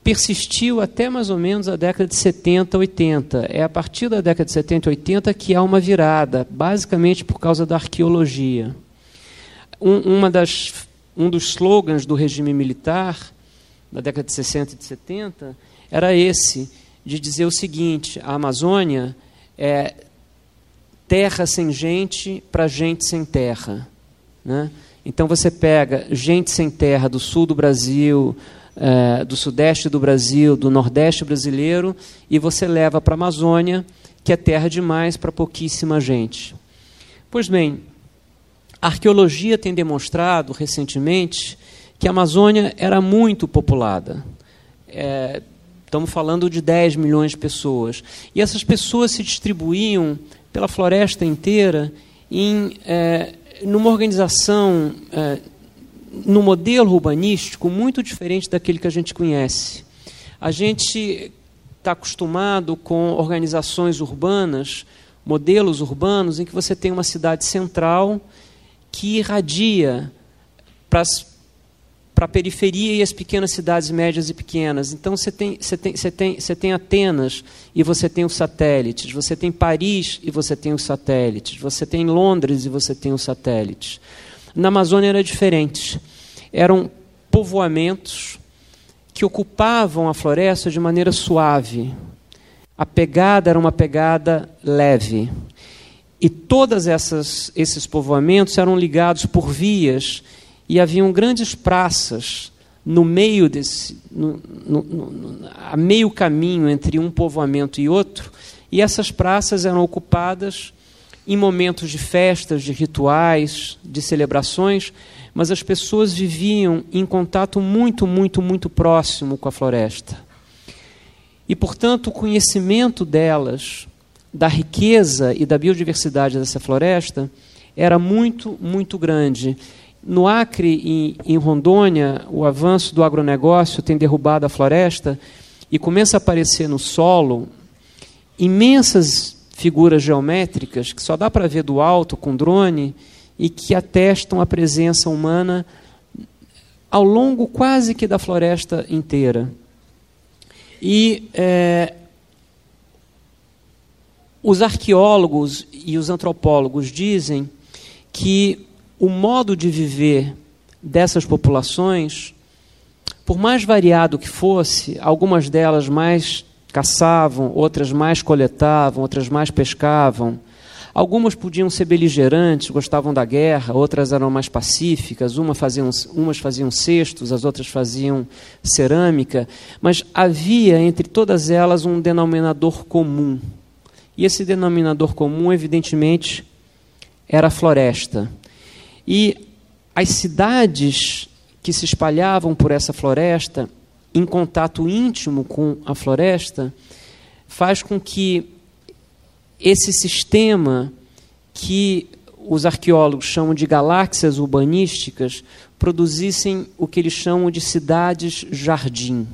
persistiu até mais ou menos a década de 70, 80. É a partir da década de 70 e 80 que há uma virada, basicamente por causa da arqueologia. Um, uma das, um dos slogans do regime militar, da década de 60 e de 70, era esse, de dizer o seguinte: a Amazônia é terra sem gente para gente sem terra. Né? Então você pega gente sem terra do sul do Brasil, é, do sudeste do Brasil, do nordeste brasileiro, e você leva para a Amazônia, que é terra demais para pouquíssima gente. Pois bem, a arqueologia tem demonstrado recentemente que a Amazônia era muito populada. É, estamos falando de 10 milhões de pessoas. E essas pessoas se distribuíam pela floresta inteira em. É, numa organização, é, no modelo urbanístico, muito diferente daquele que a gente conhece. A gente está acostumado com organizações urbanas, modelos urbanos, em que você tem uma cidade central que irradia para a periferia e as pequenas cidades médias e pequenas. Então você tem, você, tem, você, tem, você tem Atenas e você tem os satélites, você tem Paris e você tem os satélites, você tem Londres e você tem os satélites. Na Amazônia era diferente. Eram povoamentos que ocupavam a floresta de maneira suave. A pegada era uma pegada leve. E essas esses povoamentos eram ligados por vias e haviam grandes praças no meio desse, no, no, no, a meio caminho entre um povoamento e outro, e essas praças eram ocupadas em momentos de festas, de rituais, de celebrações, mas as pessoas viviam em contato muito, muito, muito próximo com a floresta. E, portanto, o conhecimento delas, da riqueza e da biodiversidade dessa floresta, era muito, muito grande. No Acre e em Rondônia, o avanço do agronegócio tem derrubado a floresta e começa a aparecer no solo imensas figuras geométricas que só dá para ver do alto com drone e que atestam a presença humana ao longo quase que da floresta inteira. E é, os arqueólogos e os antropólogos dizem que o modo de viver dessas populações, por mais variado que fosse, algumas delas mais caçavam, outras mais coletavam, outras mais pescavam, Algumas podiam ser beligerantes, gostavam da guerra, outras eram mais pacíficas, uma faziam, umas faziam cestos, as outras faziam cerâmica, mas havia entre todas elas um denominador comum. E esse denominador comum, evidentemente, era a floresta. E as cidades que se espalhavam por essa floresta, em contato íntimo com a floresta, faz com que esse sistema que os arqueólogos chamam de galáxias urbanísticas produzissem o que eles chamam de cidades-jardim.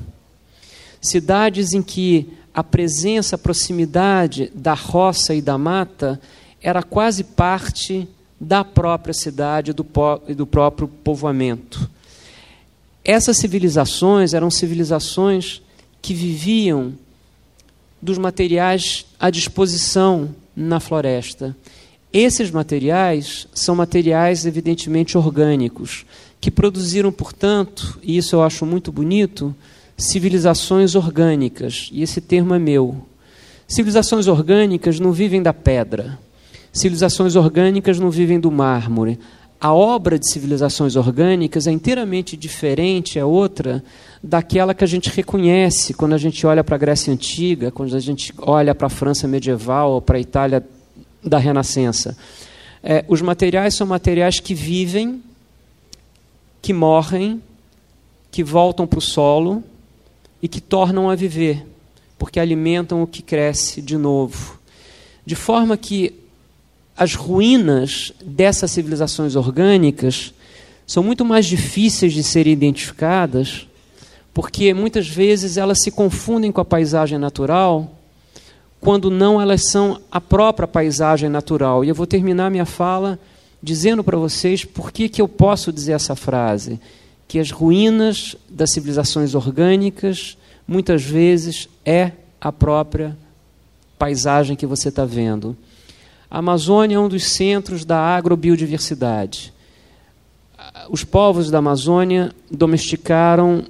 Cidades em que a presença, a proximidade da roça e da mata era quase parte da própria cidade e do próprio povoamento. Essas civilizações eram civilizações que viviam dos materiais à disposição na floresta. Esses materiais são materiais evidentemente orgânicos, que produziram, portanto, e isso eu acho muito bonito, civilizações orgânicas. E esse termo é meu. Civilizações orgânicas não vivem da pedra. Civilizações orgânicas não vivem do mármore. A obra de civilizações orgânicas é inteiramente diferente, é outra daquela que a gente reconhece quando a gente olha para a Grécia Antiga, quando a gente olha para a França medieval ou para a Itália da Renascença. É, os materiais são materiais que vivem, que morrem, que voltam para o solo e que tornam a viver, porque alimentam o que cresce de novo. De forma que as ruínas dessas civilizações orgânicas são muito mais difíceis de serem identificadas porque muitas vezes elas se confundem com a paisagem natural, quando não elas são a própria paisagem natural. E eu vou terminar minha fala dizendo para vocês por que, que eu posso dizer essa frase: que as ruínas das civilizações orgânicas muitas vezes é a própria paisagem que você está vendo. A Amazônia é um dos centros da agrobiodiversidade. Os povos da Amazônia domesticaram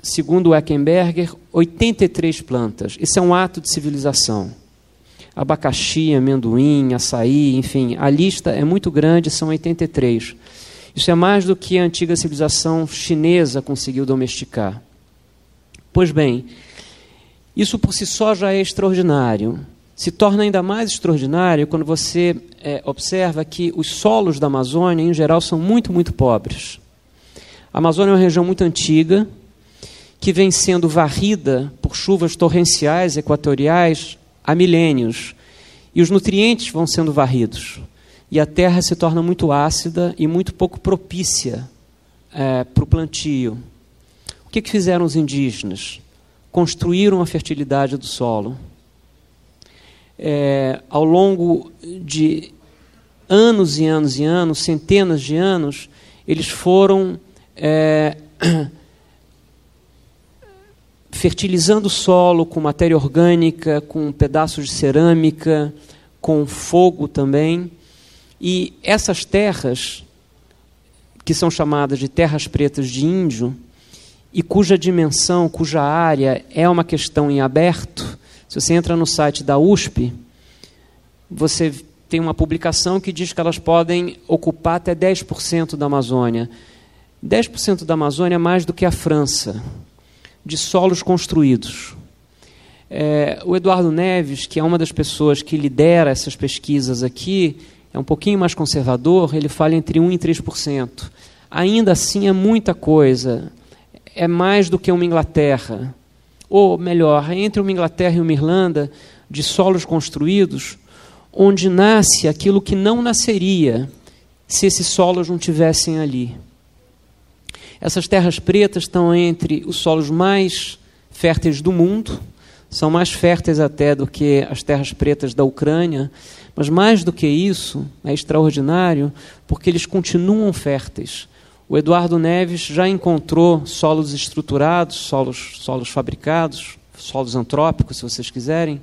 segundo Eckenberger, 83 plantas. Isso é um ato de civilização. Abacaxi, amendoim, açaí, enfim, a lista é muito grande, são 83. Isso é mais do que a antiga civilização chinesa conseguiu domesticar. Pois bem, isso por si só já é extraordinário. Se torna ainda mais extraordinário quando você é, observa que os solos da Amazônia, em geral, são muito, muito pobres. A Amazônia é uma região muito antiga, que vem sendo varrida por chuvas torrenciais equatoriais há milênios. E os nutrientes vão sendo varridos. E a terra se torna muito ácida e muito pouco propícia é, para o plantio. O que, que fizeram os indígenas? Construíram a fertilidade do solo. É, ao longo de anos e anos e anos, centenas de anos, eles foram é, fertilizando o solo com matéria orgânica, com pedaços de cerâmica, com fogo também. E essas terras, que são chamadas de terras pretas de índio, e cuja dimensão, cuja área é uma questão em aberto, se você entra no site da USP, você tem uma publicação que diz que elas podem ocupar até 10% da Amazônia. 10% da Amazônia é mais do que a França de solos construídos. É, o Eduardo Neves, que é uma das pessoas que lidera essas pesquisas aqui, é um pouquinho mais conservador, ele fala entre 1% e 3%. Ainda assim é muita coisa, é mais do que uma Inglaterra. Ou melhor, entre uma Inglaterra e uma Irlanda, de solos construídos, onde nasce aquilo que não nasceria se esses solos não tivessem ali. Essas terras pretas estão entre os solos mais férteis do mundo, são mais férteis até do que as terras pretas da Ucrânia, mas mais do que isso, é extraordinário, porque eles continuam férteis. O Eduardo Neves já encontrou solos estruturados, solos, solos fabricados, solos antrópicos, se vocês quiserem,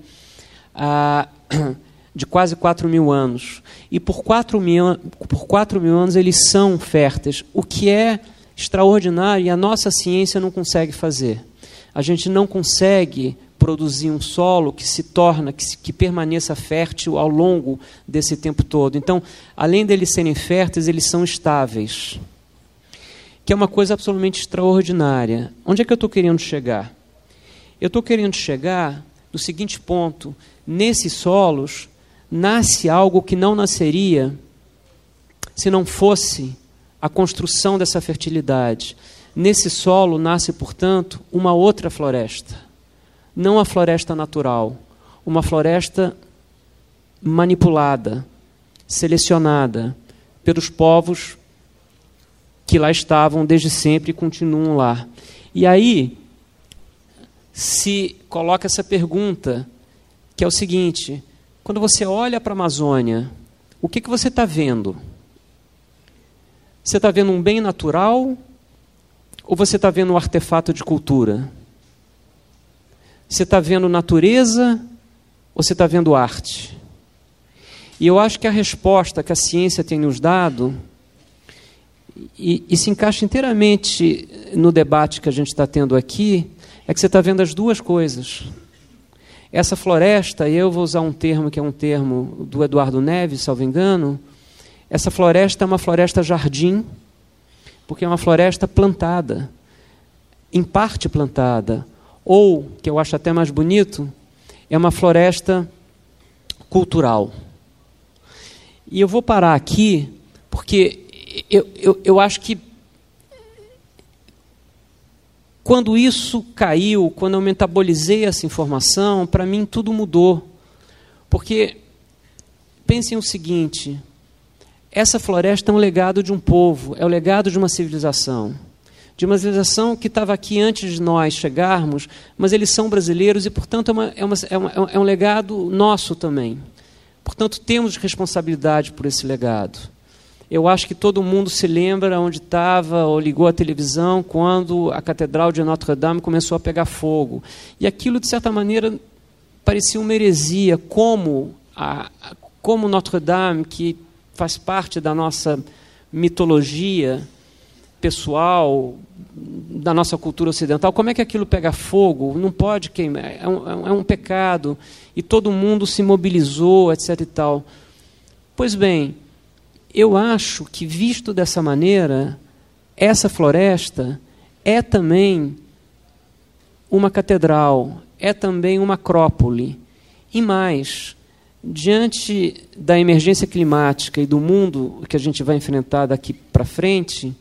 de quase 4 mil anos. E por 4 mil, por 4 mil anos eles são férteis, o que é extraordinário e a nossa ciência não consegue fazer. A gente não consegue produzir um solo que se torna, que, se, que permaneça fértil ao longo desse tempo todo. Então, além deles serem férteis, eles são estáveis, que é uma coisa absolutamente extraordinária. Onde é que eu estou querendo chegar? Eu estou querendo chegar no seguinte ponto: nesses solos nasce algo que não nasceria se não fosse a construção dessa fertilidade. Nesse solo nasce, portanto, uma outra floresta. Não a floresta natural, uma floresta manipulada, selecionada pelos povos que lá estavam desde sempre e continuam lá. E aí se coloca essa pergunta, que é o seguinte: quando você olha para a Amazônia, o que, que você está vendo? Você está vendo um bem natural ou você está vendo um artefato de cultura? Você está vendo natureza ou você está vendo arte? E eu acho que a resposta que a ciência tem nos dado, e, e se encaixa inteiramente no debate que a gente está tendo aqui, é que você está vendo as duas coisas. Essa floresta, e eu vou usar um termo que é um termo do Eduardo Neves, salvo engano, essa floresta é uma floresta jardim, porque é uma floresta plantada, em parte plantada, ou, que eu acho até mais bonito, é uma floresta cultural. E eu vou parar aqui, porque eu, eu, eu acho que quando isso caiu, quando eu metabolizei essa informação, para mim tudo mudou. Porque pensem o seguinte: essa floresta é um legado de um povo, é o legado de uma civilização. De uma civilização que estava aqui antes de nós chegarmos, mas eles são brasileiros e, portanto, é, uma, é, uma, é, uma, é um legado nosso também. Portanto, temos responsabilidade por esse legado. Eu acho que todo mundo se lembra onde estava ou ligou a televisão quando a Catedral de Notre-Dame começou a pegar fogo. E aquilo, de certa maneira, parecia uma heresia. Como, a, como Notre-Dame, que faz parte da nossa mitologia pessoal, da nossa cultura ocidental, como é que aquilo pega fogo? Não pode queimar, é um, é um pecado. E todo mundo se mobilizou, etc. e tal. Pois bem, eu acho que, visto dessa maneira, essa floresta é também uma catedral, é também uma acrópole. E mais, diante da emergência climática e do mundo que a gente vai enfrentar daqui para frente,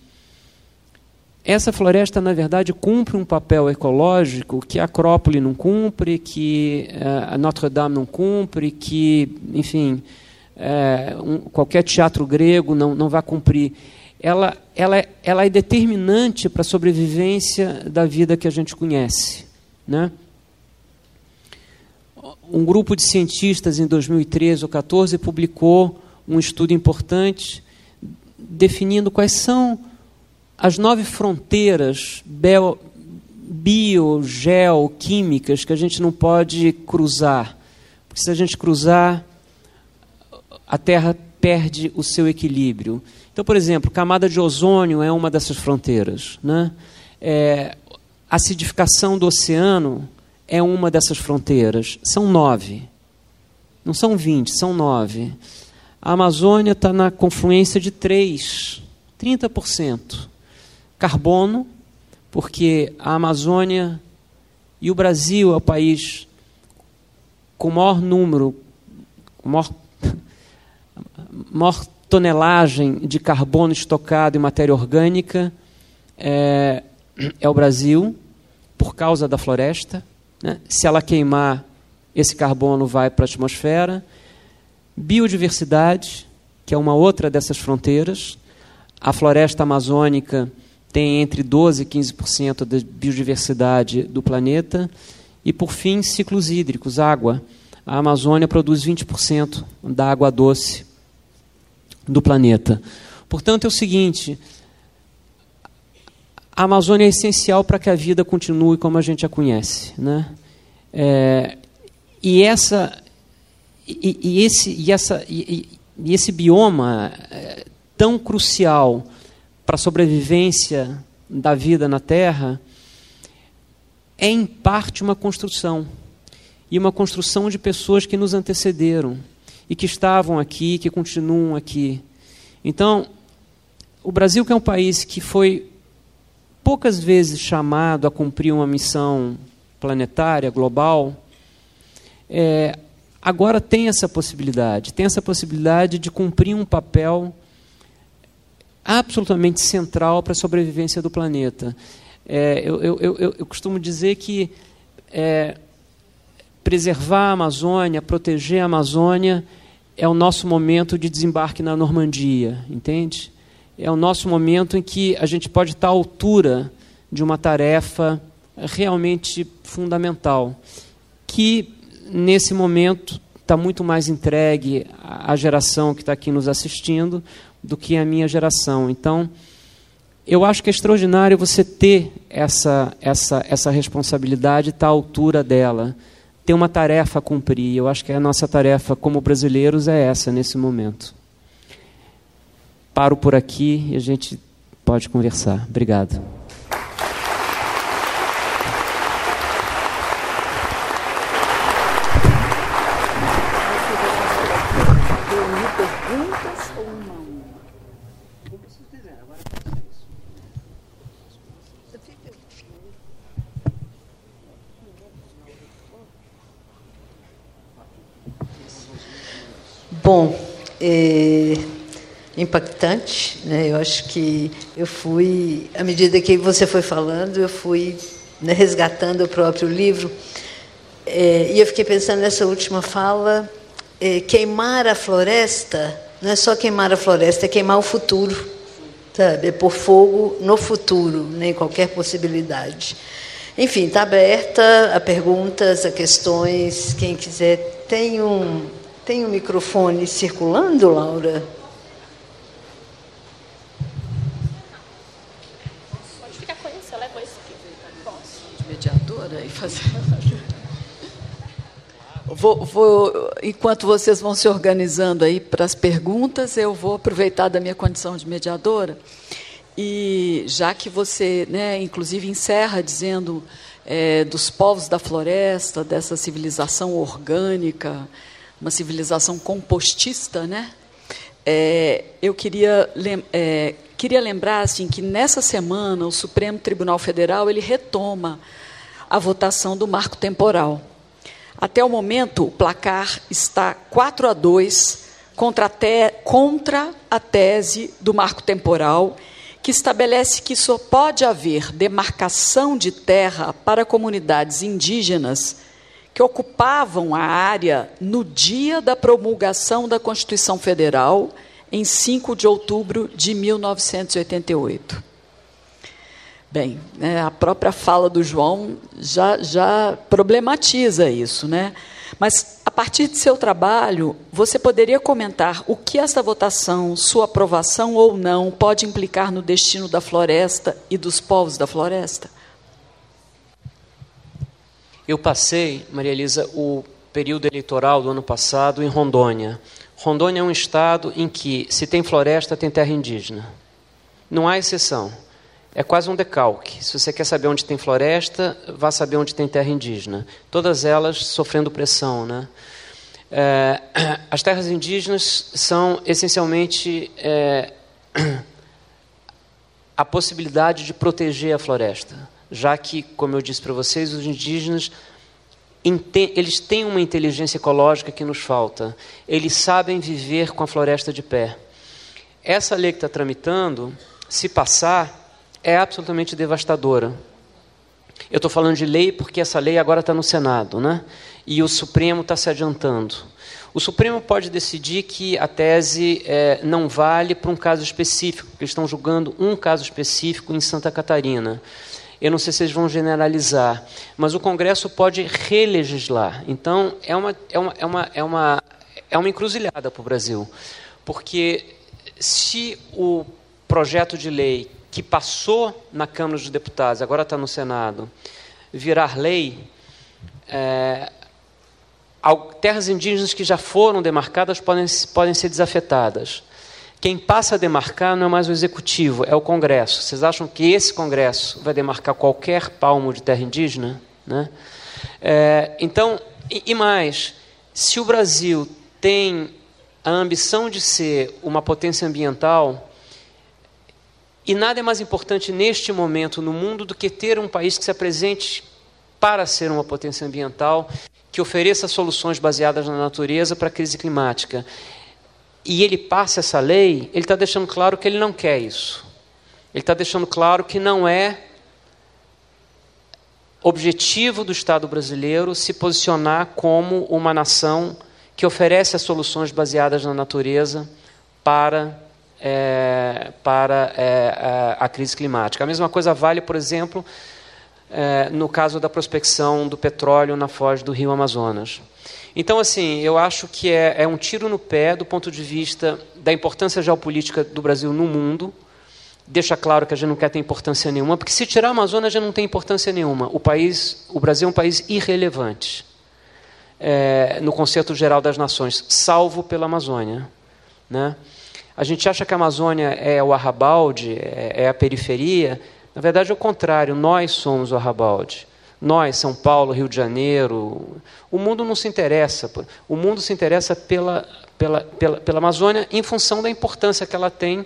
essa floresta, na verdade, cumpre um papel ecológico que a Acrópole não cumpre, que uh, a Notre Dame não cumpre, que, enfim, uh, um, qualquer teatro grego não, não vai cumprir. Ela, ela, é, ela é determinante para a sobrevivência da vida que a gente conhece. Né? um grupo de cientistas em 2013 ou 2014 publicou um estudo importante definindo quais são as nove fronteiras biogeoquímicas que a gente não pode cruzar. Porque se a gente cruzar, a Terra perde o seu equilíbrio. Então, por exemplo, camada de ozônio é uma dessas fronteiras. Né? É, acidificação do oceano é uma dessas fronteiras. São nove. Não são vinte, são nove. A Amazônia está na confluência de três, 30%. Carbono, porque a Amazônia e o Brasil é o país com maior número, maior, maior tonelagem de carbono estocado em matéria orgânica é, é o Brasil, por causa da floresta. Né? Se ela queimar, esse carbono vai para a atmosfera. Biodiversidade, que é uma outra dessas fronteiras. A floresta amazônica tem entre 12% e 15% da biodiversidade do planeta. E, por fim, ciclos hídricos, água. A Amazônia produz 20% da água doce do planeta. Portanto, é o seguinte: a Amazônia é essencial para que a vida continue como a gente a conhece. Né? É, e, essa, e, e, esse, e, essa, e, e esse bioma é, tão crucial para a sobrevivência da vida na Terra é, em parte, uma construção. e uma construção de pessoas que nos antecederam e que estavam aqui, que continuam aqui. Então, o Brasil, que é um país que foi poucas vezes chamado a cumprir uma missão planetária, global, é, agora tem essa possibilidade, tem essa possibilidade de cumprir um papel absolutamente central para a sobrevivência do planeta. É, eu, eu, eu, eu, costumo dizer que é, preservar a Amazônia, proteger a Amazônia, é o nosso momento de desembarque na Normandia, entende? É o nosso momento em que a gente pode estar à altura de uma tarefa realmente fundamental, que nesse momento está muito mais entregue à geração que está aqui nos assistindo do que a minha geração. Então, eu acho que é extraordinário você ter essa, essa, essa responsabilidade e estar à altura dela. Ter uma tarefa a cumprir. Eu acho que a nossa tarefa como brasileiros é essa nesse momento. Paro por aqui e a gente pode conversar. Obrigado. Bom, é impactante, né? Eu acho que eu fui, à medida que você foi falando, eu fui né, resgatando o próprio livro é, e eu fiquei pensando nessa última fala, é, queimar a floresta não é só queimar a floresta, é queimar o futuro, sabe? É pôr fogo no futuro, nem né? qualquer possibilidade. Enfim, está aberta a perguntas, a questões. Quem quiser, tem um tem um microfone circulando, Laura? Pode ficar com isso, eu levo esse aqui. Posso. De mediadora e fazer. Vou, vou, enquanto vocês vão se organizando aí para as perguntas, eu vou aproveitar da minha condição de mediadora. E já que você, né, inclusive, encerra dizendo é, dos povos da floresta, dessa civilização orgânica, uma civilização compostista, né? É, eu queria, é, queria lembrar assim, que nessa semana o Supremo Tribunal Federal ele retoma a votação do marco temporal. Até o momento, o placar está 4 a 2 contra a, contra a tese do marco temporal, que estabelece que só pode haver demarcação de terra para comunidades indígenas que ocupavam a área no dia da promulgação da Constituição Federal, em 5 de outubro de 1988. Bem, né, a própria fala do João já, já problematiza isso, né? Mas, a partir de seu trabalho, você poderia comentar o que essa votação, sua aprovação ou não, pode implicar no destino da floresta e dos povos da floresta? Eu passei, Maria Elisa, o período eleitoral do ano passado em Rondônia. Rondônia é um estado em que, se tem floresta, tem terra indígena. Não há exceção. É quase um decalque. Se você quer saber onde tem floresta, vá saber onde tem terra indígena. Todas elas sofrendo pressão. Né? É, as terras indígenas são essencialmente é, a possibilidade de proteger a floresta já que, como eu disse para vocês, os indígenas eles têm uma inteligência ecológica que nos falta. Eles sabem viver com a floresta de pé. Essa lei que está tramitando, se passar, é absolutamente devastadora. Eu estou falando de lei porque essa lei agora está no Senado, né? E o Supremo está se adiantando. O Supremo pode decidir que a tese é, não vale para um caso específico, porque eles estão julgando um caso específico em Santa Catarina. Eu não sei se eles vão generalizar, mas o Congresso pode relegislar. Então, é uma, é uma, é uma, é uma, é uma encruzilhada para o Brasil. Porque se o projeto de lei que passou na Câmara dos Deputados, agora está no Senado, virar lei, é, terras indígenas que já foram demarcadas podem, podem ser desafetadas. Quem passa a demarcar não é mais o executivo, é o Congresso. Vocês acham que esse Congresso vai demarcar qualquer palmo de terra indígena? Né? É, então, e, e mais, se o Brasil tem a ambição de ser uma potência ambiental, e nada é mais importante neste momento no mundo do que ter um país que se apresente para ser uma potência ambiental, que ofereça soluções baseadas na natureza para a crise climática. E ele passa essa lei, ele está deixando claro que ele não quer isso. Ele está deixando claro que não é objetivo do Estado brasileiro se posicionar como uma nação que oferece as soluções baseadas na natureza para, é, para é, a, crise climática. A mesma coisa vale, por exemplo, é, no caso da prospecção do petróleo na foz do rio Amazonas. Então, assim, eu acho que é, é um tiro no pé do ponto de vista da importância geopolítica do Brasil no mundo, deixa claro que a gente não quer ter importância nenhuma, porque se tirar a Amazônia já não tem importância nenhuma. O país, o Brasil é um país irrelevante é, no conceito geral das nações, salvo pela Amazônia, né? A gente acha que a Amazônia é o arrabalde, é, é a periferia. Na verdade, é o contrário. Nós somos o arrabalde. Nós, São Paulo, Rio de Janeiro, o mundo não se interessa. O mundo se interessa pela, pela, pela, pela Amazônia em função da importância que ela tem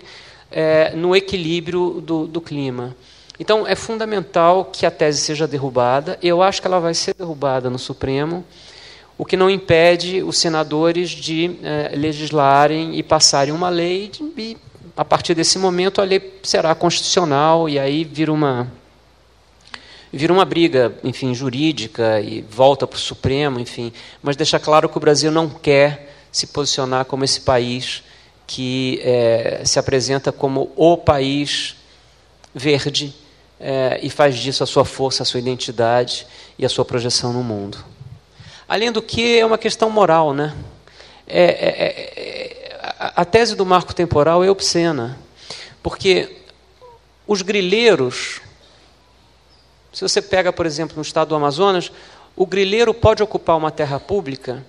é, no equilíbrio do, do clima. Então, é fundamental que a tese seja derrubada. Eu acho que ela vai ser derrubada no Supremo, o que não impede os senadores de é, legislarem e passarem uma lei, e a partir desse momento a lei será constitucional, e aí vira uma, vira uma briga, enfim, jurídica e volta para o Supremo, enfim. Mas deixa claro que o Brasil não quer se posicionar como esse país que é, se apresenta como o país verde é, e faz disso a sua força, a sua identidade e a sua projeção no mundo. Além do que, é uma questão moral. Né? É, é, é a tese do marco temporal é obscena, porque os grileiros, se você pega, por exemplo, no estado do Amazonas, o grileiro pode ocupar uma terra pública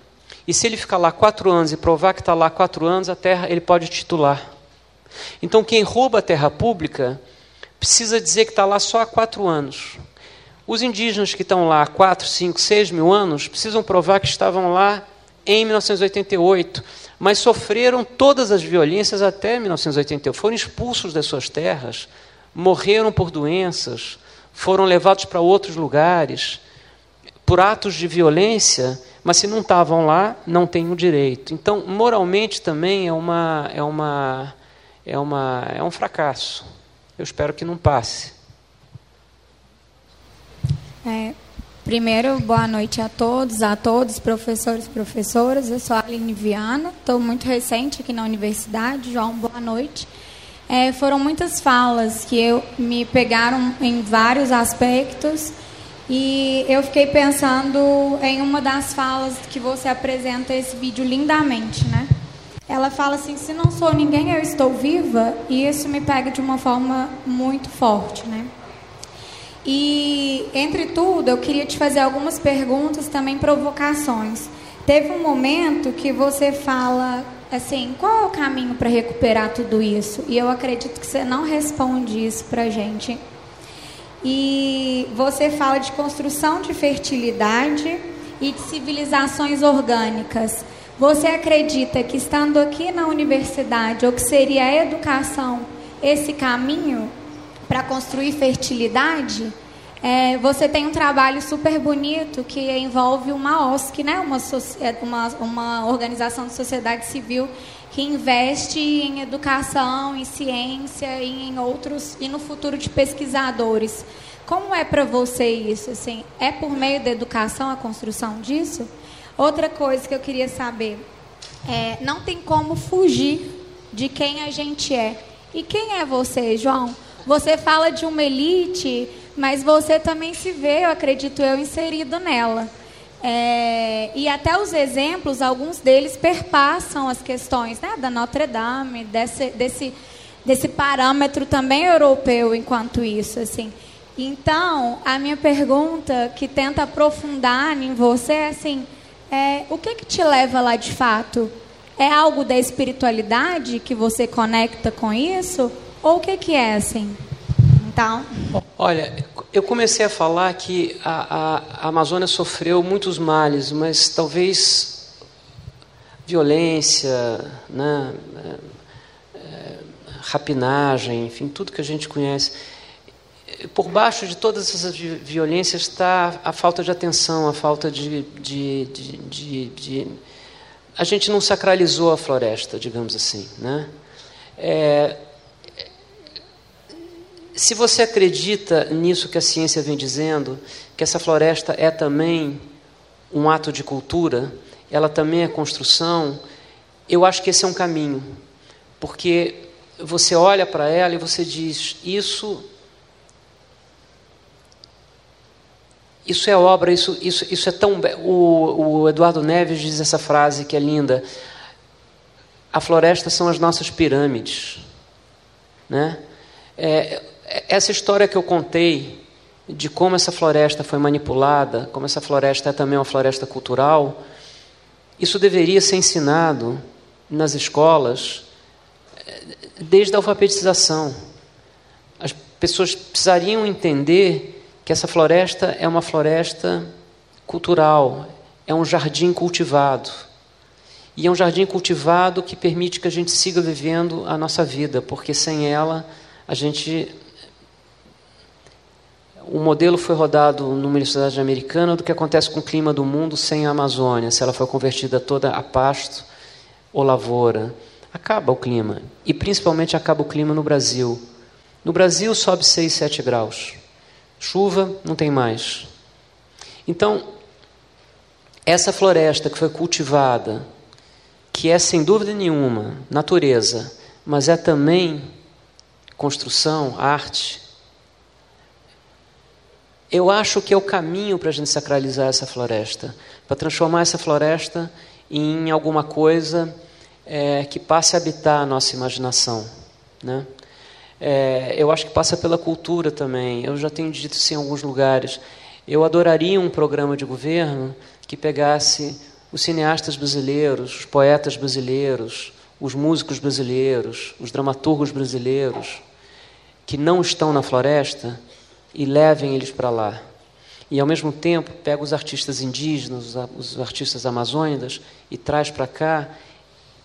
e se ele ficar lá quatro anos e provar que está lá quatro anos, a terra ele pode titular. Então quem rouba a terra pública precisa dizer que está lá só há quatro anos. Os indígenas que estão lá há quatro, cinco, seis mil anos precisam provar que estavam lá em 1988, mas sofreram todas as violências até 1988. Foram expulsos das suas terras, morreram por doenças, foram levados para outros lugares por atos de violência mas se não estavam lá, não têm o direito. Então, moralmente também é uma é uma é uma é um fracasso. Eu espero que não passe. É, primeiro, boa noite a todos, a todos, professores professoras. Eu sou a Aline Viana, estou muito recente aqui na universidade. João, boa noite. É, foram muitas falas que eu, me pegaram em vários aspectos e eu fiquei pensando em uma das falas que você apresenta esse vídeo lindamente, né? Ela fala assim: se não sou ninguém, eu estou viva, e isso me pega de uma forma muito forte, né? E, entre tudo, eu queria te fazer algumas perguntas, também provocações. Teve um momento que você fala assim: qual é o caminho para recuperar tudo isso? E eu acredito que você não responde isso para gente e você fala de construção de fertilidade e de civilizações orgânicas. Você acredita que estando aqui na universidade, ou que seria a educação esse caminho para construir fertilidade? É, você tem um trabalho super bonito que envolve uma OSC, né? uma, uma, uma organização de sociedade civil que investe em educação, em ciência e em outros e no futuro de pesquisadores. Como é para você isso? Assim, é por meio da educação a construção disso? Outra coisa que eu queria saber é, não tem como fugir de quem a gente é. E quem é você, João? Você fala de uma elite, mas você também se vê, eu acredito eu, inserido nela. É, e até os exemplos, alguns deles perpassam as questões né, da Notre Dame, desse, desse, desse parâmetro também europeu enquanto isso. Assim. Então, a minha pergunta que tenta aprofundar em você é assim, é, o que, que te leva lá de fato? É algo da espiritualidade que você conecta com isso? Ou o que, que é assim? Então... Olha, eu comecei a falar que a, a, a Amazônia sofreu muitos males, mas talvez violência, né, é, é, rapinagem, enfim, tudo que a gente conhece. Por baixo de todas essas violências está a falta de atenção, a falta de, de, de, de, de a gente não sacralizou a floresta, digamos assim, né? É, se você acredita nisso que a ciência vem dizendo, que essa floresta é também um ato de cultura, ela também é construção, eu acho que esse é um caminho. Porque você olha para ela e você diz: isso isso é obra, isso, isso, isso é tão. O, o Eduardo Neves diz essa frase que é linda: a floresta são as nossas pirâmides. Né? É, essa história que eu contei de como essa floresta foi manipulada, como essa floresta é também uma floresta cultural, isso deveria ser ensinado nas escolas eh, desde a alfabetização. As pessoas precisariam entender que essa floresta é uma floresta cultural, é um jardim cultivado. E é um jardim cultivado que permite que a gente siga vivendo a nossa vida, porque sem ela a gente o modelo foi rodado numa universidade americana do que acontece com o clima do mundo sem a Amazônia, se ela for convertida toda a pasto ou lavoura. Acaba o clima. E principalmente acaba o clima no Brasil. No Brasil sobe 6, 7 graus. Chuva não tem mais. Então, essa floresta que foi cultivada, que é sem dúvida nenhuma natureza, mas é também construção, arte, eu acho que é o caminho para a gente sacralizar essa floresta, para transformar essa floresta em alguma coisa é, que passe a habitar a nossa imaginação. Né? É, eu acho que passa pela cultura também. Eu já tenho dito isso em alguns lugares. Eu adoraria um programa de governo que pegasse os cineastas brasileiros, os poetas brasileiros, os músicos brasileiros, os dramaturgos brasileiros, que não estão na floresta e levem eles para lá. E ao mesmo tempo pega os artistas indígenas, os artistas amazônicos e traz para cá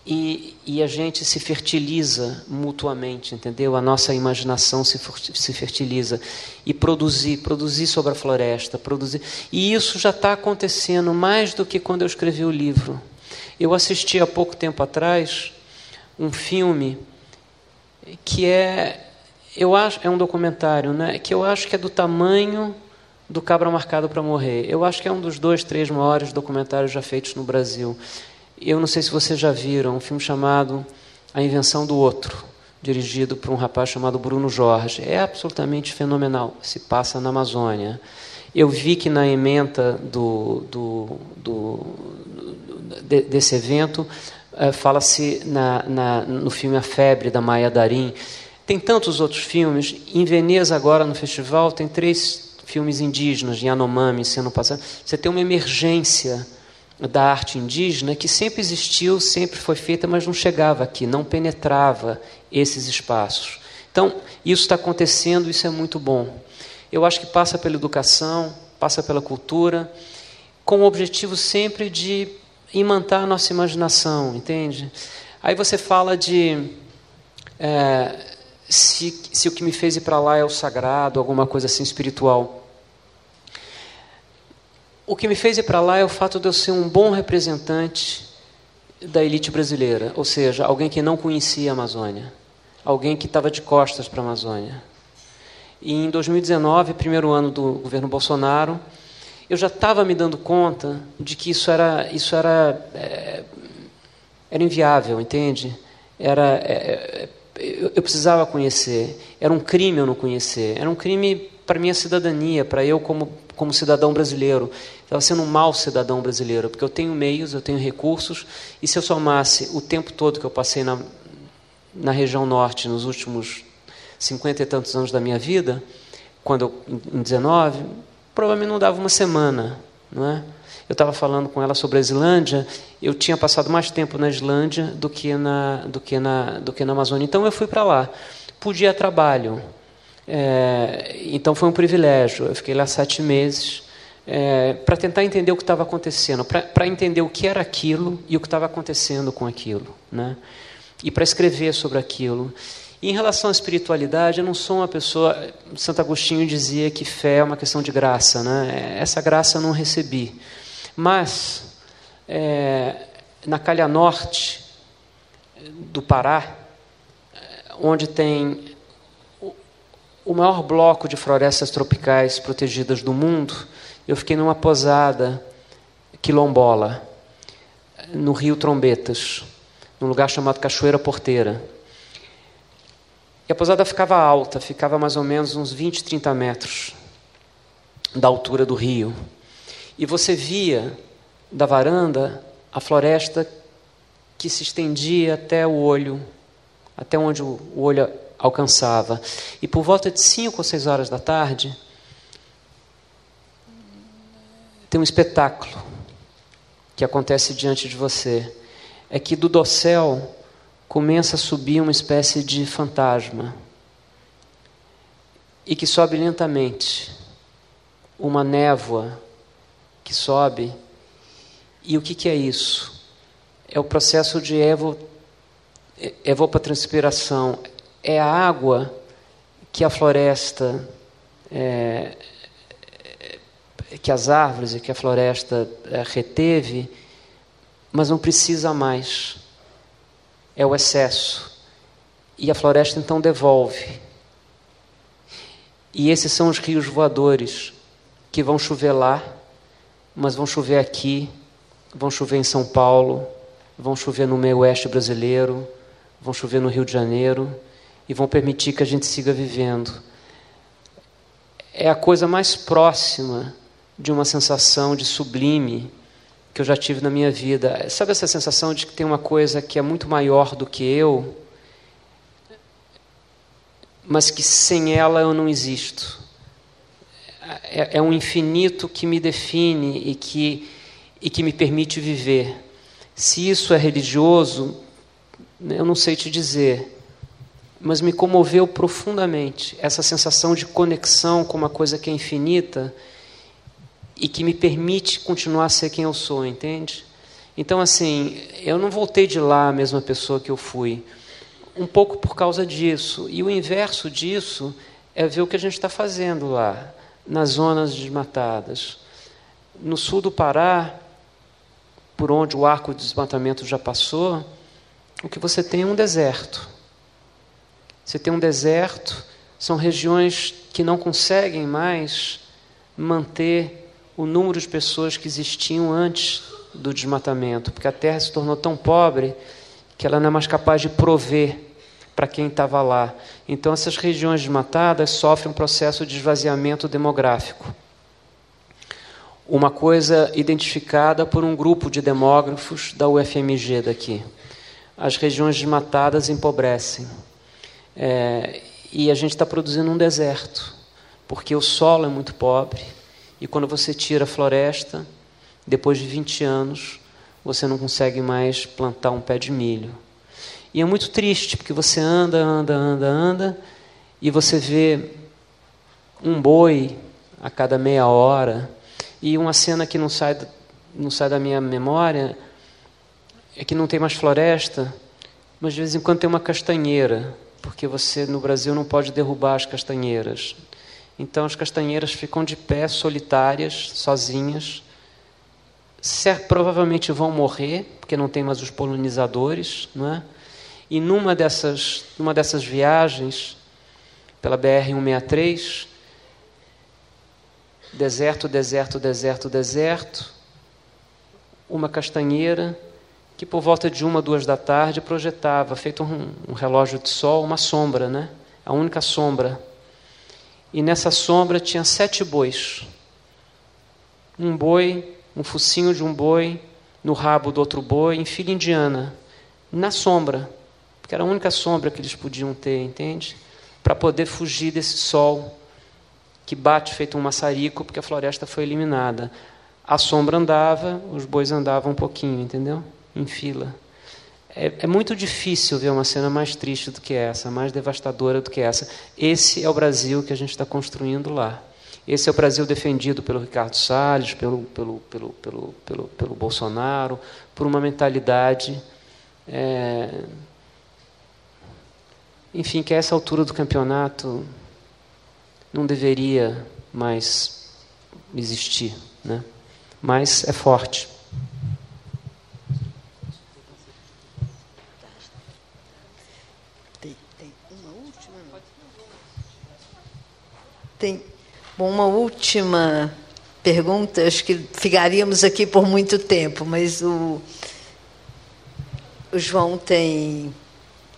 e, e, a gente se fertiliza mutuamente, entendeu? A nossa imaginação se, se fertiliza e produzir, produzir sobre a floresta, produzir. E isso já está acontecendo mais do que quando eu escrevi o livro. Eu assisti há pouco tempo atrás um filme que é eu acho é um documentário, né? Que eu acho que é do tamanho do Cabra Marcado para Morrer. Eu acho que é um dos dois, três maiores documentários já feitos no Brasil. Eu não sei se vocês já viram um filme chamado A Invenção do Outro, dirigido por um rapaz chamado Bruno Jorge. É absolutamente fenomenal. Se passa na Amazônia. Eu vi que na ementa do, do, do, de, desse evento uh, fala-se no filme A Febre da Maia Darim tem tantos outros filmes. Em Veneza, agora no festival, tem três filmes indígenas, Yanomami sendo passados. Você tem uma emergência da arte indígena que sempre existiu, sempre foi feita, mas não chegava aqui, não penetrava esses espaços. Então, isso está acontecendo, isso é muito bom. Eu acho que passa pela educação, passa pela cultura, com o objetivo sempre de imantar a nossa imaginação, entende? Aí você fala de. É, se, se o que me fez ir para lá é o sagrado, alguma coisa assim espiritual. O que me fez ir para lá é o fato de eu ser um bom representante da elite brasileira, ou seja, alguém que não conhecia a Amazônia, alguém que estava de costas para a Amazônia. E em 2019, primeiro ano do governo Bolsonaro, eu já estava me dando conta de que isso era, isso era, é, era inviável, entende? Era, é, eu, eu precisava conhecer. Era um crime eu não conhecer. Era um crime para minha cidadania, para eu como como cidadão brasileiro. Estava sendo um mau cidadão brasileiro, porque eu tenho meios, eu tenho recursos, e se eu somasse o tempo todo que eu passei na, na região norte nos últimos cinquenta e tantos anos da minha vida, quando eu, em 19, provavelmente não dava uma semana, não é? Eu estava falando com ela sobre a Islândia. Eu tinha passado mais tempo na Islândia do que na, do que na, do que na Amazônia. Então eu fui para lá. Podia trabalho. É, então foi um privilégio. Eu fiquei lá sete meses é, para tentar entender o que estava acontecendo, para entender o que era aquilo e o que estava acontecendo com aquilo, né? E para escrever sobre aquilo. E em relação à espiritualidade, eu não sou uma pessoa. Santo Agostinho dizia que fé é uma questão de graça, né? Essa graça eu não recebi, mas é, na calha norte do Pará, onde tem o maior bloco de florestas tropicais protegidas do mundo, eu fiquei numa posada quilombola, no Rio Trombetas, num lugar chamado Cachoeira Porteira. E a posada ficava alta, ficava mais ou menos uns 20, 30 metros da altura do rio. E você via da varanda a floresta que se estendia até o olho, até onde o olho alcançava. E por volta de 5 ou 6 horas da tarde, tem um espetáculo que acontece diante de você. É que do dossel começa a subir uma espécie de fantasma e que sobe lentamente. Uma névoa que sobe. E o que, que é isso? É o processo de evo, evapotranspiração. É a água que a floresta é, que as árvores e que a floresta é, reteve, mas não precisa mais. É o excesso. E a floresta então devolve. E esses são os rios voadores que vão chover lá, mas vão chover aqui, vão chover em São Paulo, vão chover no meio oeste brasileiro, vão chover no Rio de Janeiro e vão permitir que a gente siga vivendo. É a coisa mais próxima de uma sensação de sublime que eu já tive na minha vida. Sabe essa sensação de que tem uma coisa que é muito maior do que eu, mas que sem ela eu não existo? É, é um infinito que me define e que, e que me permite viver. Se isso é religioso, eu não sei te dizer, mas me comoveu profundamente essa sensação de conexão com uma coisa que é infinita e que me permite continuar a ser quem eu sou, entende? Então, assim, eu não voltei de lá a mesma pessoa que eu fui, um pouco por causa disso. E o inverso disso é ver o que a gente está fazendo lá, nas zonas desmatadas. No sul do Pará, por onde o arco de desmatamento já passou, o que você tem é um deserto. Você tem um deserto, são regiões que não conseguem mais manter o número de pessoas que existiam antes do desmatamento, porque a terra se tornou tão pobre que ela não é mais capaz de prover para quem estava lá. Então, essas regiões desmatadas sofrem um processo de esvaziamento demográfico. Uma coisa identificada por um grupo de demógrafos da UFMG daqui. As regiões desmatadas empobrecem. É, e a gente está produzindo um deserto, porque o solo é muito pobre, e quando você tira a floresta, depois de 20 anos, você não consegue mais plantar um pé de milho. E é muito triste, porque você anda, anda, anda, anda, e você vê um boi a cada meia hora. E uma cena que não sai, não sai da minha memória é que não tem mais floresta, mas de vez em quando tem uma castanheira, porque você no Brasil não pode derrubar as castanheiras. Então as castanheiras ficam de pé, solitárias, sozinhas. provavelmente vão morrer, porque não tem mais os polinizadores, não é? E numa dessas, numa dessas viagens pela BR 163, deserto, deserto, deserto, deserto, uma castanheira que por volta de uma, duas da tarde projetava, feito um, um relógio de sol, uma sombra, né? A única sombra e nessa sombra tinha sete bois. Um boi, um focinho de um boi, no rabo do outro boi, em fila indiana, na sombra, porque era a única sombra que eles podiam ter, entende? Para poder fugir desse sol que bate feito um maçarico, porque a floresta foi eliminada. A sombra andava, os bois andavam um pouquinho, entendeu? Em fila. é, é, muito difícil ver uma cena mais triste do que essa, mais devastadora do que essa. Esse é o Brasil que a gente está construindo lá. Esse é o Brasil defendido pelo Ricardo Salles, pelo, pelo, pelo, pelo, pelo, pelo Bolsonaro, por uma mentalidade. É, enfim, que a essa altura do campeonato não deveria mais existir. Né? Mas é forte. Tem, tem uma última? Tem Bom, uma última pergunta, acho que ficaríamos aqui por muito tempo, mas o, o João tem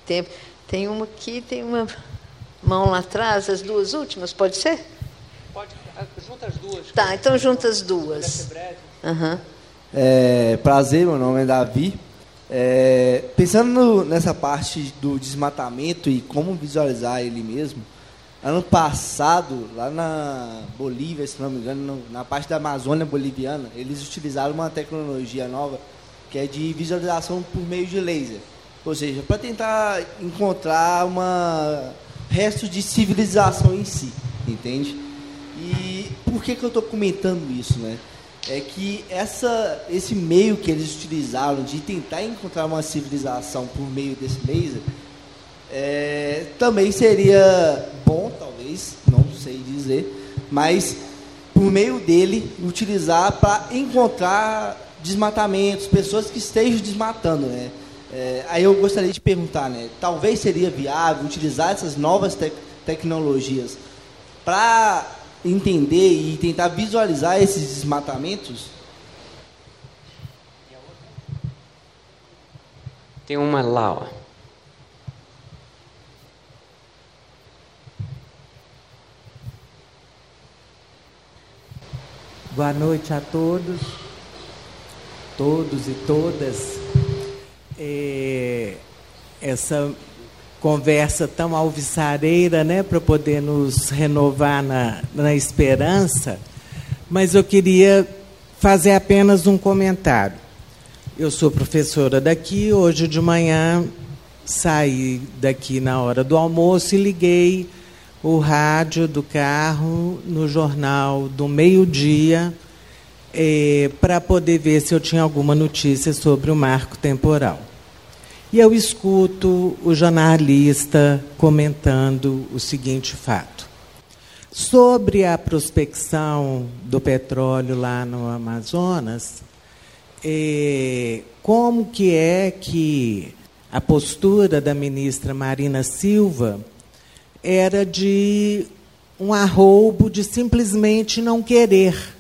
tempo. Tem uma aqui, tem uma mão lá atrás, as duas últimas, pode ser? Pode, ah, junta as duas. Tá, então junta as duas. Uhum. É, prazer, meu nome é Davi. É, pensando no, nessa parte do desmatamento e como visualizar ele mesmo, Ano passado, lá na Bolívia, se não me engano, na parte da Amazônia boliviana, eles utilizaram uma tecnologia nova que é de visualização por meio de laser. Ou seja, para tentar encontrar uma resto de civilização em si, entende? E por que, que eu estou comentando isso, né? É que essa, esse meio que eles utilizaram de tentar encontrar uma civilização por meio desse laser é, também seria bom, talvez, não sei dizer, mas por meio dele utilizar para encontrar desmatamentos, pessoas que estejam desmatando, né? É, aí eu gostaria de perguntar, né? Talvez seria viável utilizar essas novas te tecnologias para entender e tentar visualizar esses desmatamentos? Tem uma lá, ó. Boa noite a todos, todos e todas. É, essa conversa tão alvissareira, né, para poder nos renovar na, na esperança, mas eu queria fazer apenas um comentário. Eu sou professora daqui, hoje de manhã saí daqui na hora do almoço e liguei o rádio do carro no jornal do meio-dia é, para poder ver se eu tinha alguma notícia sobre o marco temporal. E eu escuto o jornalista comentando o seguinte fato. Sobre a prospecção do petróleo lá no Amazonas, é, como que é que a postura da ministra Marina Silva era de um arroubo de simplesmente não querer,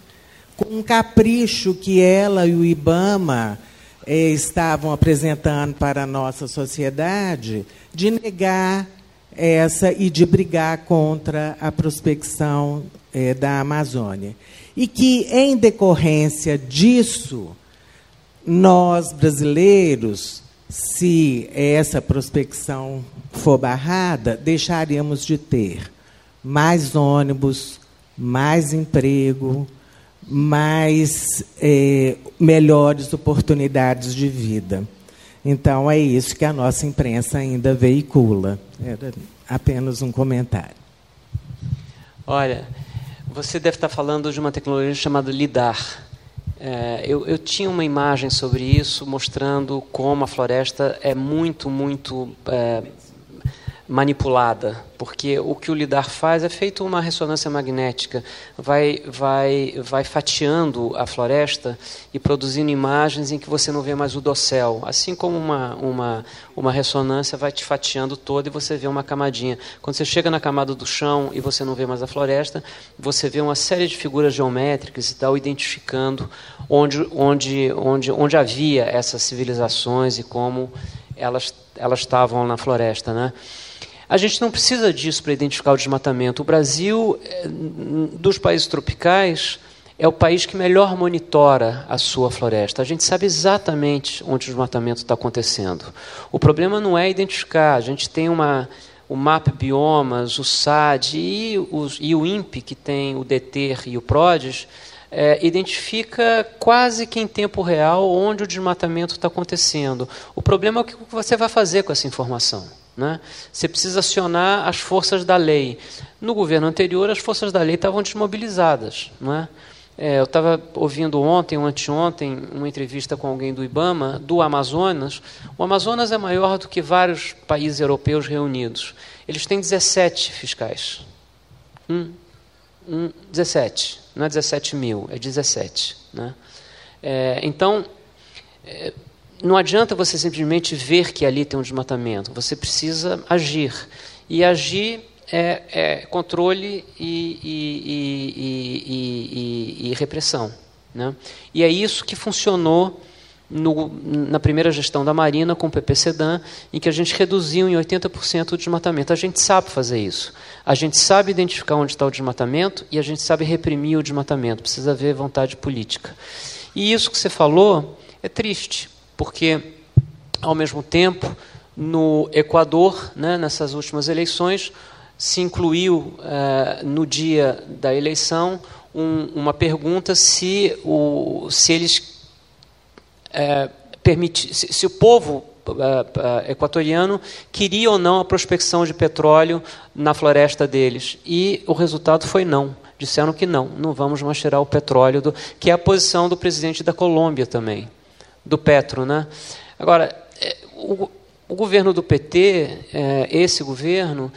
com um capricho que ela e o IBAMA estavam apresentando para a nossa sociedade, de negar essa e de brigar contra a prospecção eh, da Amazônia. E que, em decorrência disso, nós brasileiros se essa prospecção for barrada, deixaríamos de ter mais ônibus, mais emprego, mais é, melhores oportunidades de vida. Então, é isso que a nossa imprensa ainda veicula. Era apenas um comentário. Olha, você deve estar falando de uma tecnologia chamada LIDAR é, eu, eu, tinha uma imagem sobre isso mostrando como a floresta é muito, muito é, manipulada, porque o que o lidar faz é feito uma ressonância magnética, vai, vai, vai fatiando a floresta e produzindo imagens em que você não vê mais o dossel, assim como uma, uma, uma ressonância vai te fatiando toda e você vê uma camadinha. Quando você chega na camada do chão e você não vê mais a floresta, você vê uma série de figuras geométricas e tal, identificando onde, onde, onde, onde havia essas civilizações e como elas, elas estavam na floresta, né? A gente não precisa disso para identificar o desmatamento. O Brasil, eh, dos países tropicais, é o país que melhor monitora a sua floresta. A gente sabe exatamente onde o desmatamento está acontecendo. O problema não é identificar. A gente tem uma, o MAP Biomas, o SAD e, os, e o INPE, que tem o DETER e o PRODES, é, identifica quase que em tempo real onde o desmatamento está acontecendo. O problema é o que você vai fazer com essa informação. Né? Você precisa acionar as forças da lei. No governo anterior, as forças da lei estavam desmobilizadas. Não é? É, eu estava ouvindo ontem ou anteontem uma entrevista com alguém do IBAMA, do Amazonas. O Amazonas é maior do que vários países europeus reunidos. Eles têm 17 fiscais. Um, um, 17. Não é 17 mil, é 17. Né? É, então, é, não adianta você simplesmente ver que ali tem um desmatamento. Você precisa agir. E agir é, é controle e, e, e, e, repressão. Né? E é isso que funcionou no, na primeira gestão da Marina com o PP Sedan, em que a gente reduziu em 80% o desmatamento. A gente sabe fazer isso. A gente sabe identificar onde está o desmatamento e a gente sabe reprimir o desmatamento. Precisa haver vontade política. E isso que você falou é triste, porque, ao mesmo tempo, no Equador, né, nessas últimas eleições, se incluiu uh, no dia da eleição um, uma pergunta se, o, se eles permitir, se, se, o povo é, equatoriano queria ou não a prospecção de petróleo na floresta deles. E o resultado foi não. Disseram que não, não vamos mais tirar o petróleo, do, que é a posição do presidente da Colômbia também, do Petro. Né? Agora, é, o, o governo do PT, é, esse governo,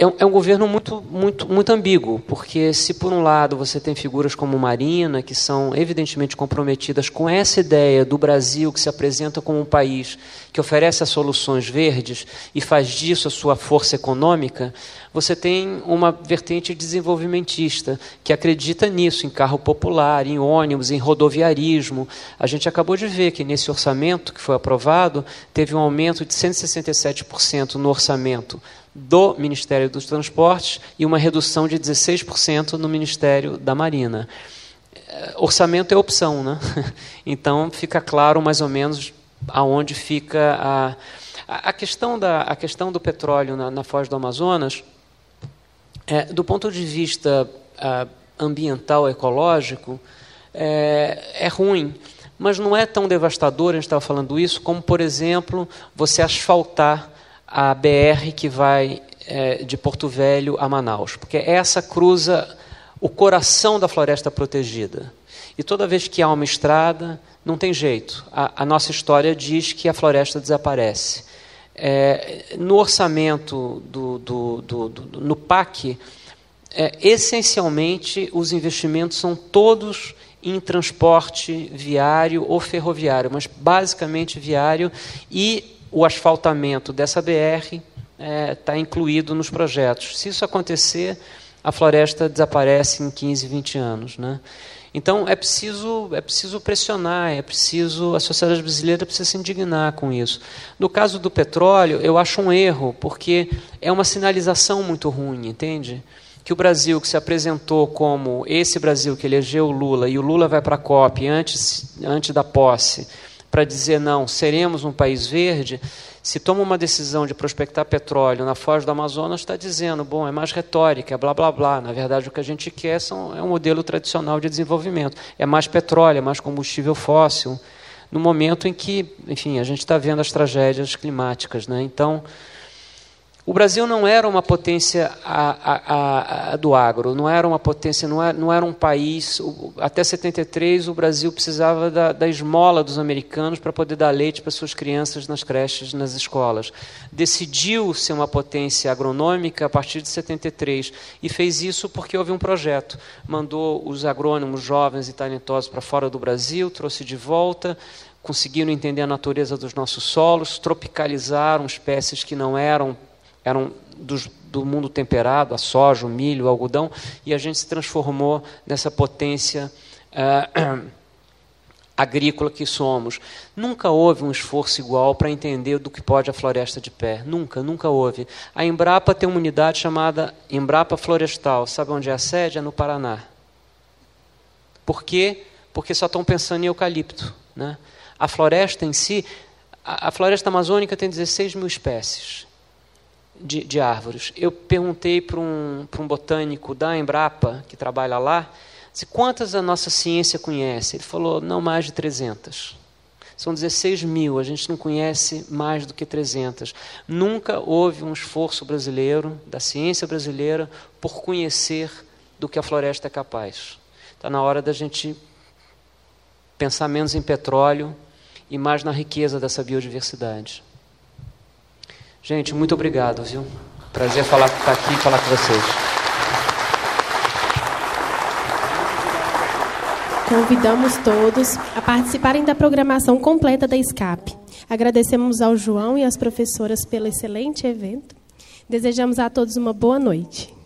é um, é um, governo muito, muito, muito ambíguo, porque se por um lado você tem figuras como Marina, que são evidentemente comprometidas com essa ideia do Brasil que se apresenta como um país que oferece as soluções verdes e faz disso a sua força econômica, você tem uma vertente desenvolvimentista que acredita nisso, em carro popular, em ônibus, em rodoviarismo. A gente acabou de ver que nesse orçamento que foi aprovado, teve um aumento de 167% no orçamento do Ministério dos Transportes e uma redução de 16% no Ministério da Marina. É, orçamento é opção, né? Então fica claro mais ou menos aonde fica a, a, questão, da, a questão do petróleo na, na Foz do Amazonas. É, do ponto de vista ambiental, ecológico, é, é ruim mas não é tão devastador, a gente estava falando isso, como, por exemplo, você asfaltar a BR que vai é, de Porto Velho a Manaus, porque essa cruza o coração da floresta protegida. E toda vez que há uma estrada, não tem jeito. A, a nossa história diz que a floresta desaparece. É, no orçamento do, do, do, do no PAC, é, essencialmente os investimentos são todos em transporte viário ou ferroviário, mas basicamente viário e o asfaltamento dessa BR está é, tá incluído nos projetos. Se isso acontecer, a floresta desaparece em 15, 20 anos. Né? Então é preciso, é preciso pressionar, é preciso a sociedade brasileira precisa se indignar com isso. No caso do petróleo, eu acho um erro, porque é uma sinalização muito ruim, entende? Que o Brasil que se apresentou como esse Brasil que elegeu o Lula e o Lula vai para a COP antes, antes da posse, para dizer não, seremos um país verde, se toma uma decisão de prospectar petróleo na foz do Amazonas, está dizendo, bom, é mais retórica, é blá blá blá. Na verdade, o que a gente quer são, é um modelo tradicional de desenvolvimento. É mais petróleo, é mais combustível fóssil, no momento em que, enfim, a gente está vendo as tragédias climáticas. Né? Então, o Brasil não era uma potência a, a, a, do agro, não era uma potência, não era, não era um país. Até 73, o Brasil precisava da, da esmola dos americanos para poder dar leite para suas crianças nas creches, nas escolas. Decidiu ser uma potência agronômica a partir de 73 e fez isso porque houve um projeto. Mandou os agrônomos jovens e talentosos para fora do Brasil, trouxe de volta conseguiram entender a natureza dos nossos solos, tropicalizaram espécies que não eram eram dos, do mundo temperado, a soja, o milho, o algodão, e a gente se transformou nessa potência uh, agrícola que somos. Nunca houve um esforço igual para entender do que pode a floresta de pé. Nunca, nunca houve. A Embrapa tem uma unidade chamada Embrapa Florestal. Sabe onde é a sede? É no Paraná. Por quê? Porque só estão pensando em eucalipto. Né? A floresta em si, a, a floresta amazônica tem 16 mil espécies de, de árvores. Eu perguntei para um, um botânico da Embrapa, que trabalha lá, Disse, quantas a nossa ciência conhece? Ele falou, não mais de 300. São 16 mil, a gente não conhece mais do que 300. Nunca houve um esforço brasileiro, da ciência brasileira, por conhecer do que a floresta é capaz. Está na hora da gente pensar menos em petróleo e mais na riqueza dessa biodiversidade. Gente, muito obrigado, viu? Prazer falar, estar aqui e falar com vocês. Convidamos todos a participarem da programação completa da SCAP. Agradecemos ao João e às professoras pelo excelente evento. Desejamos a todos uma boa noite.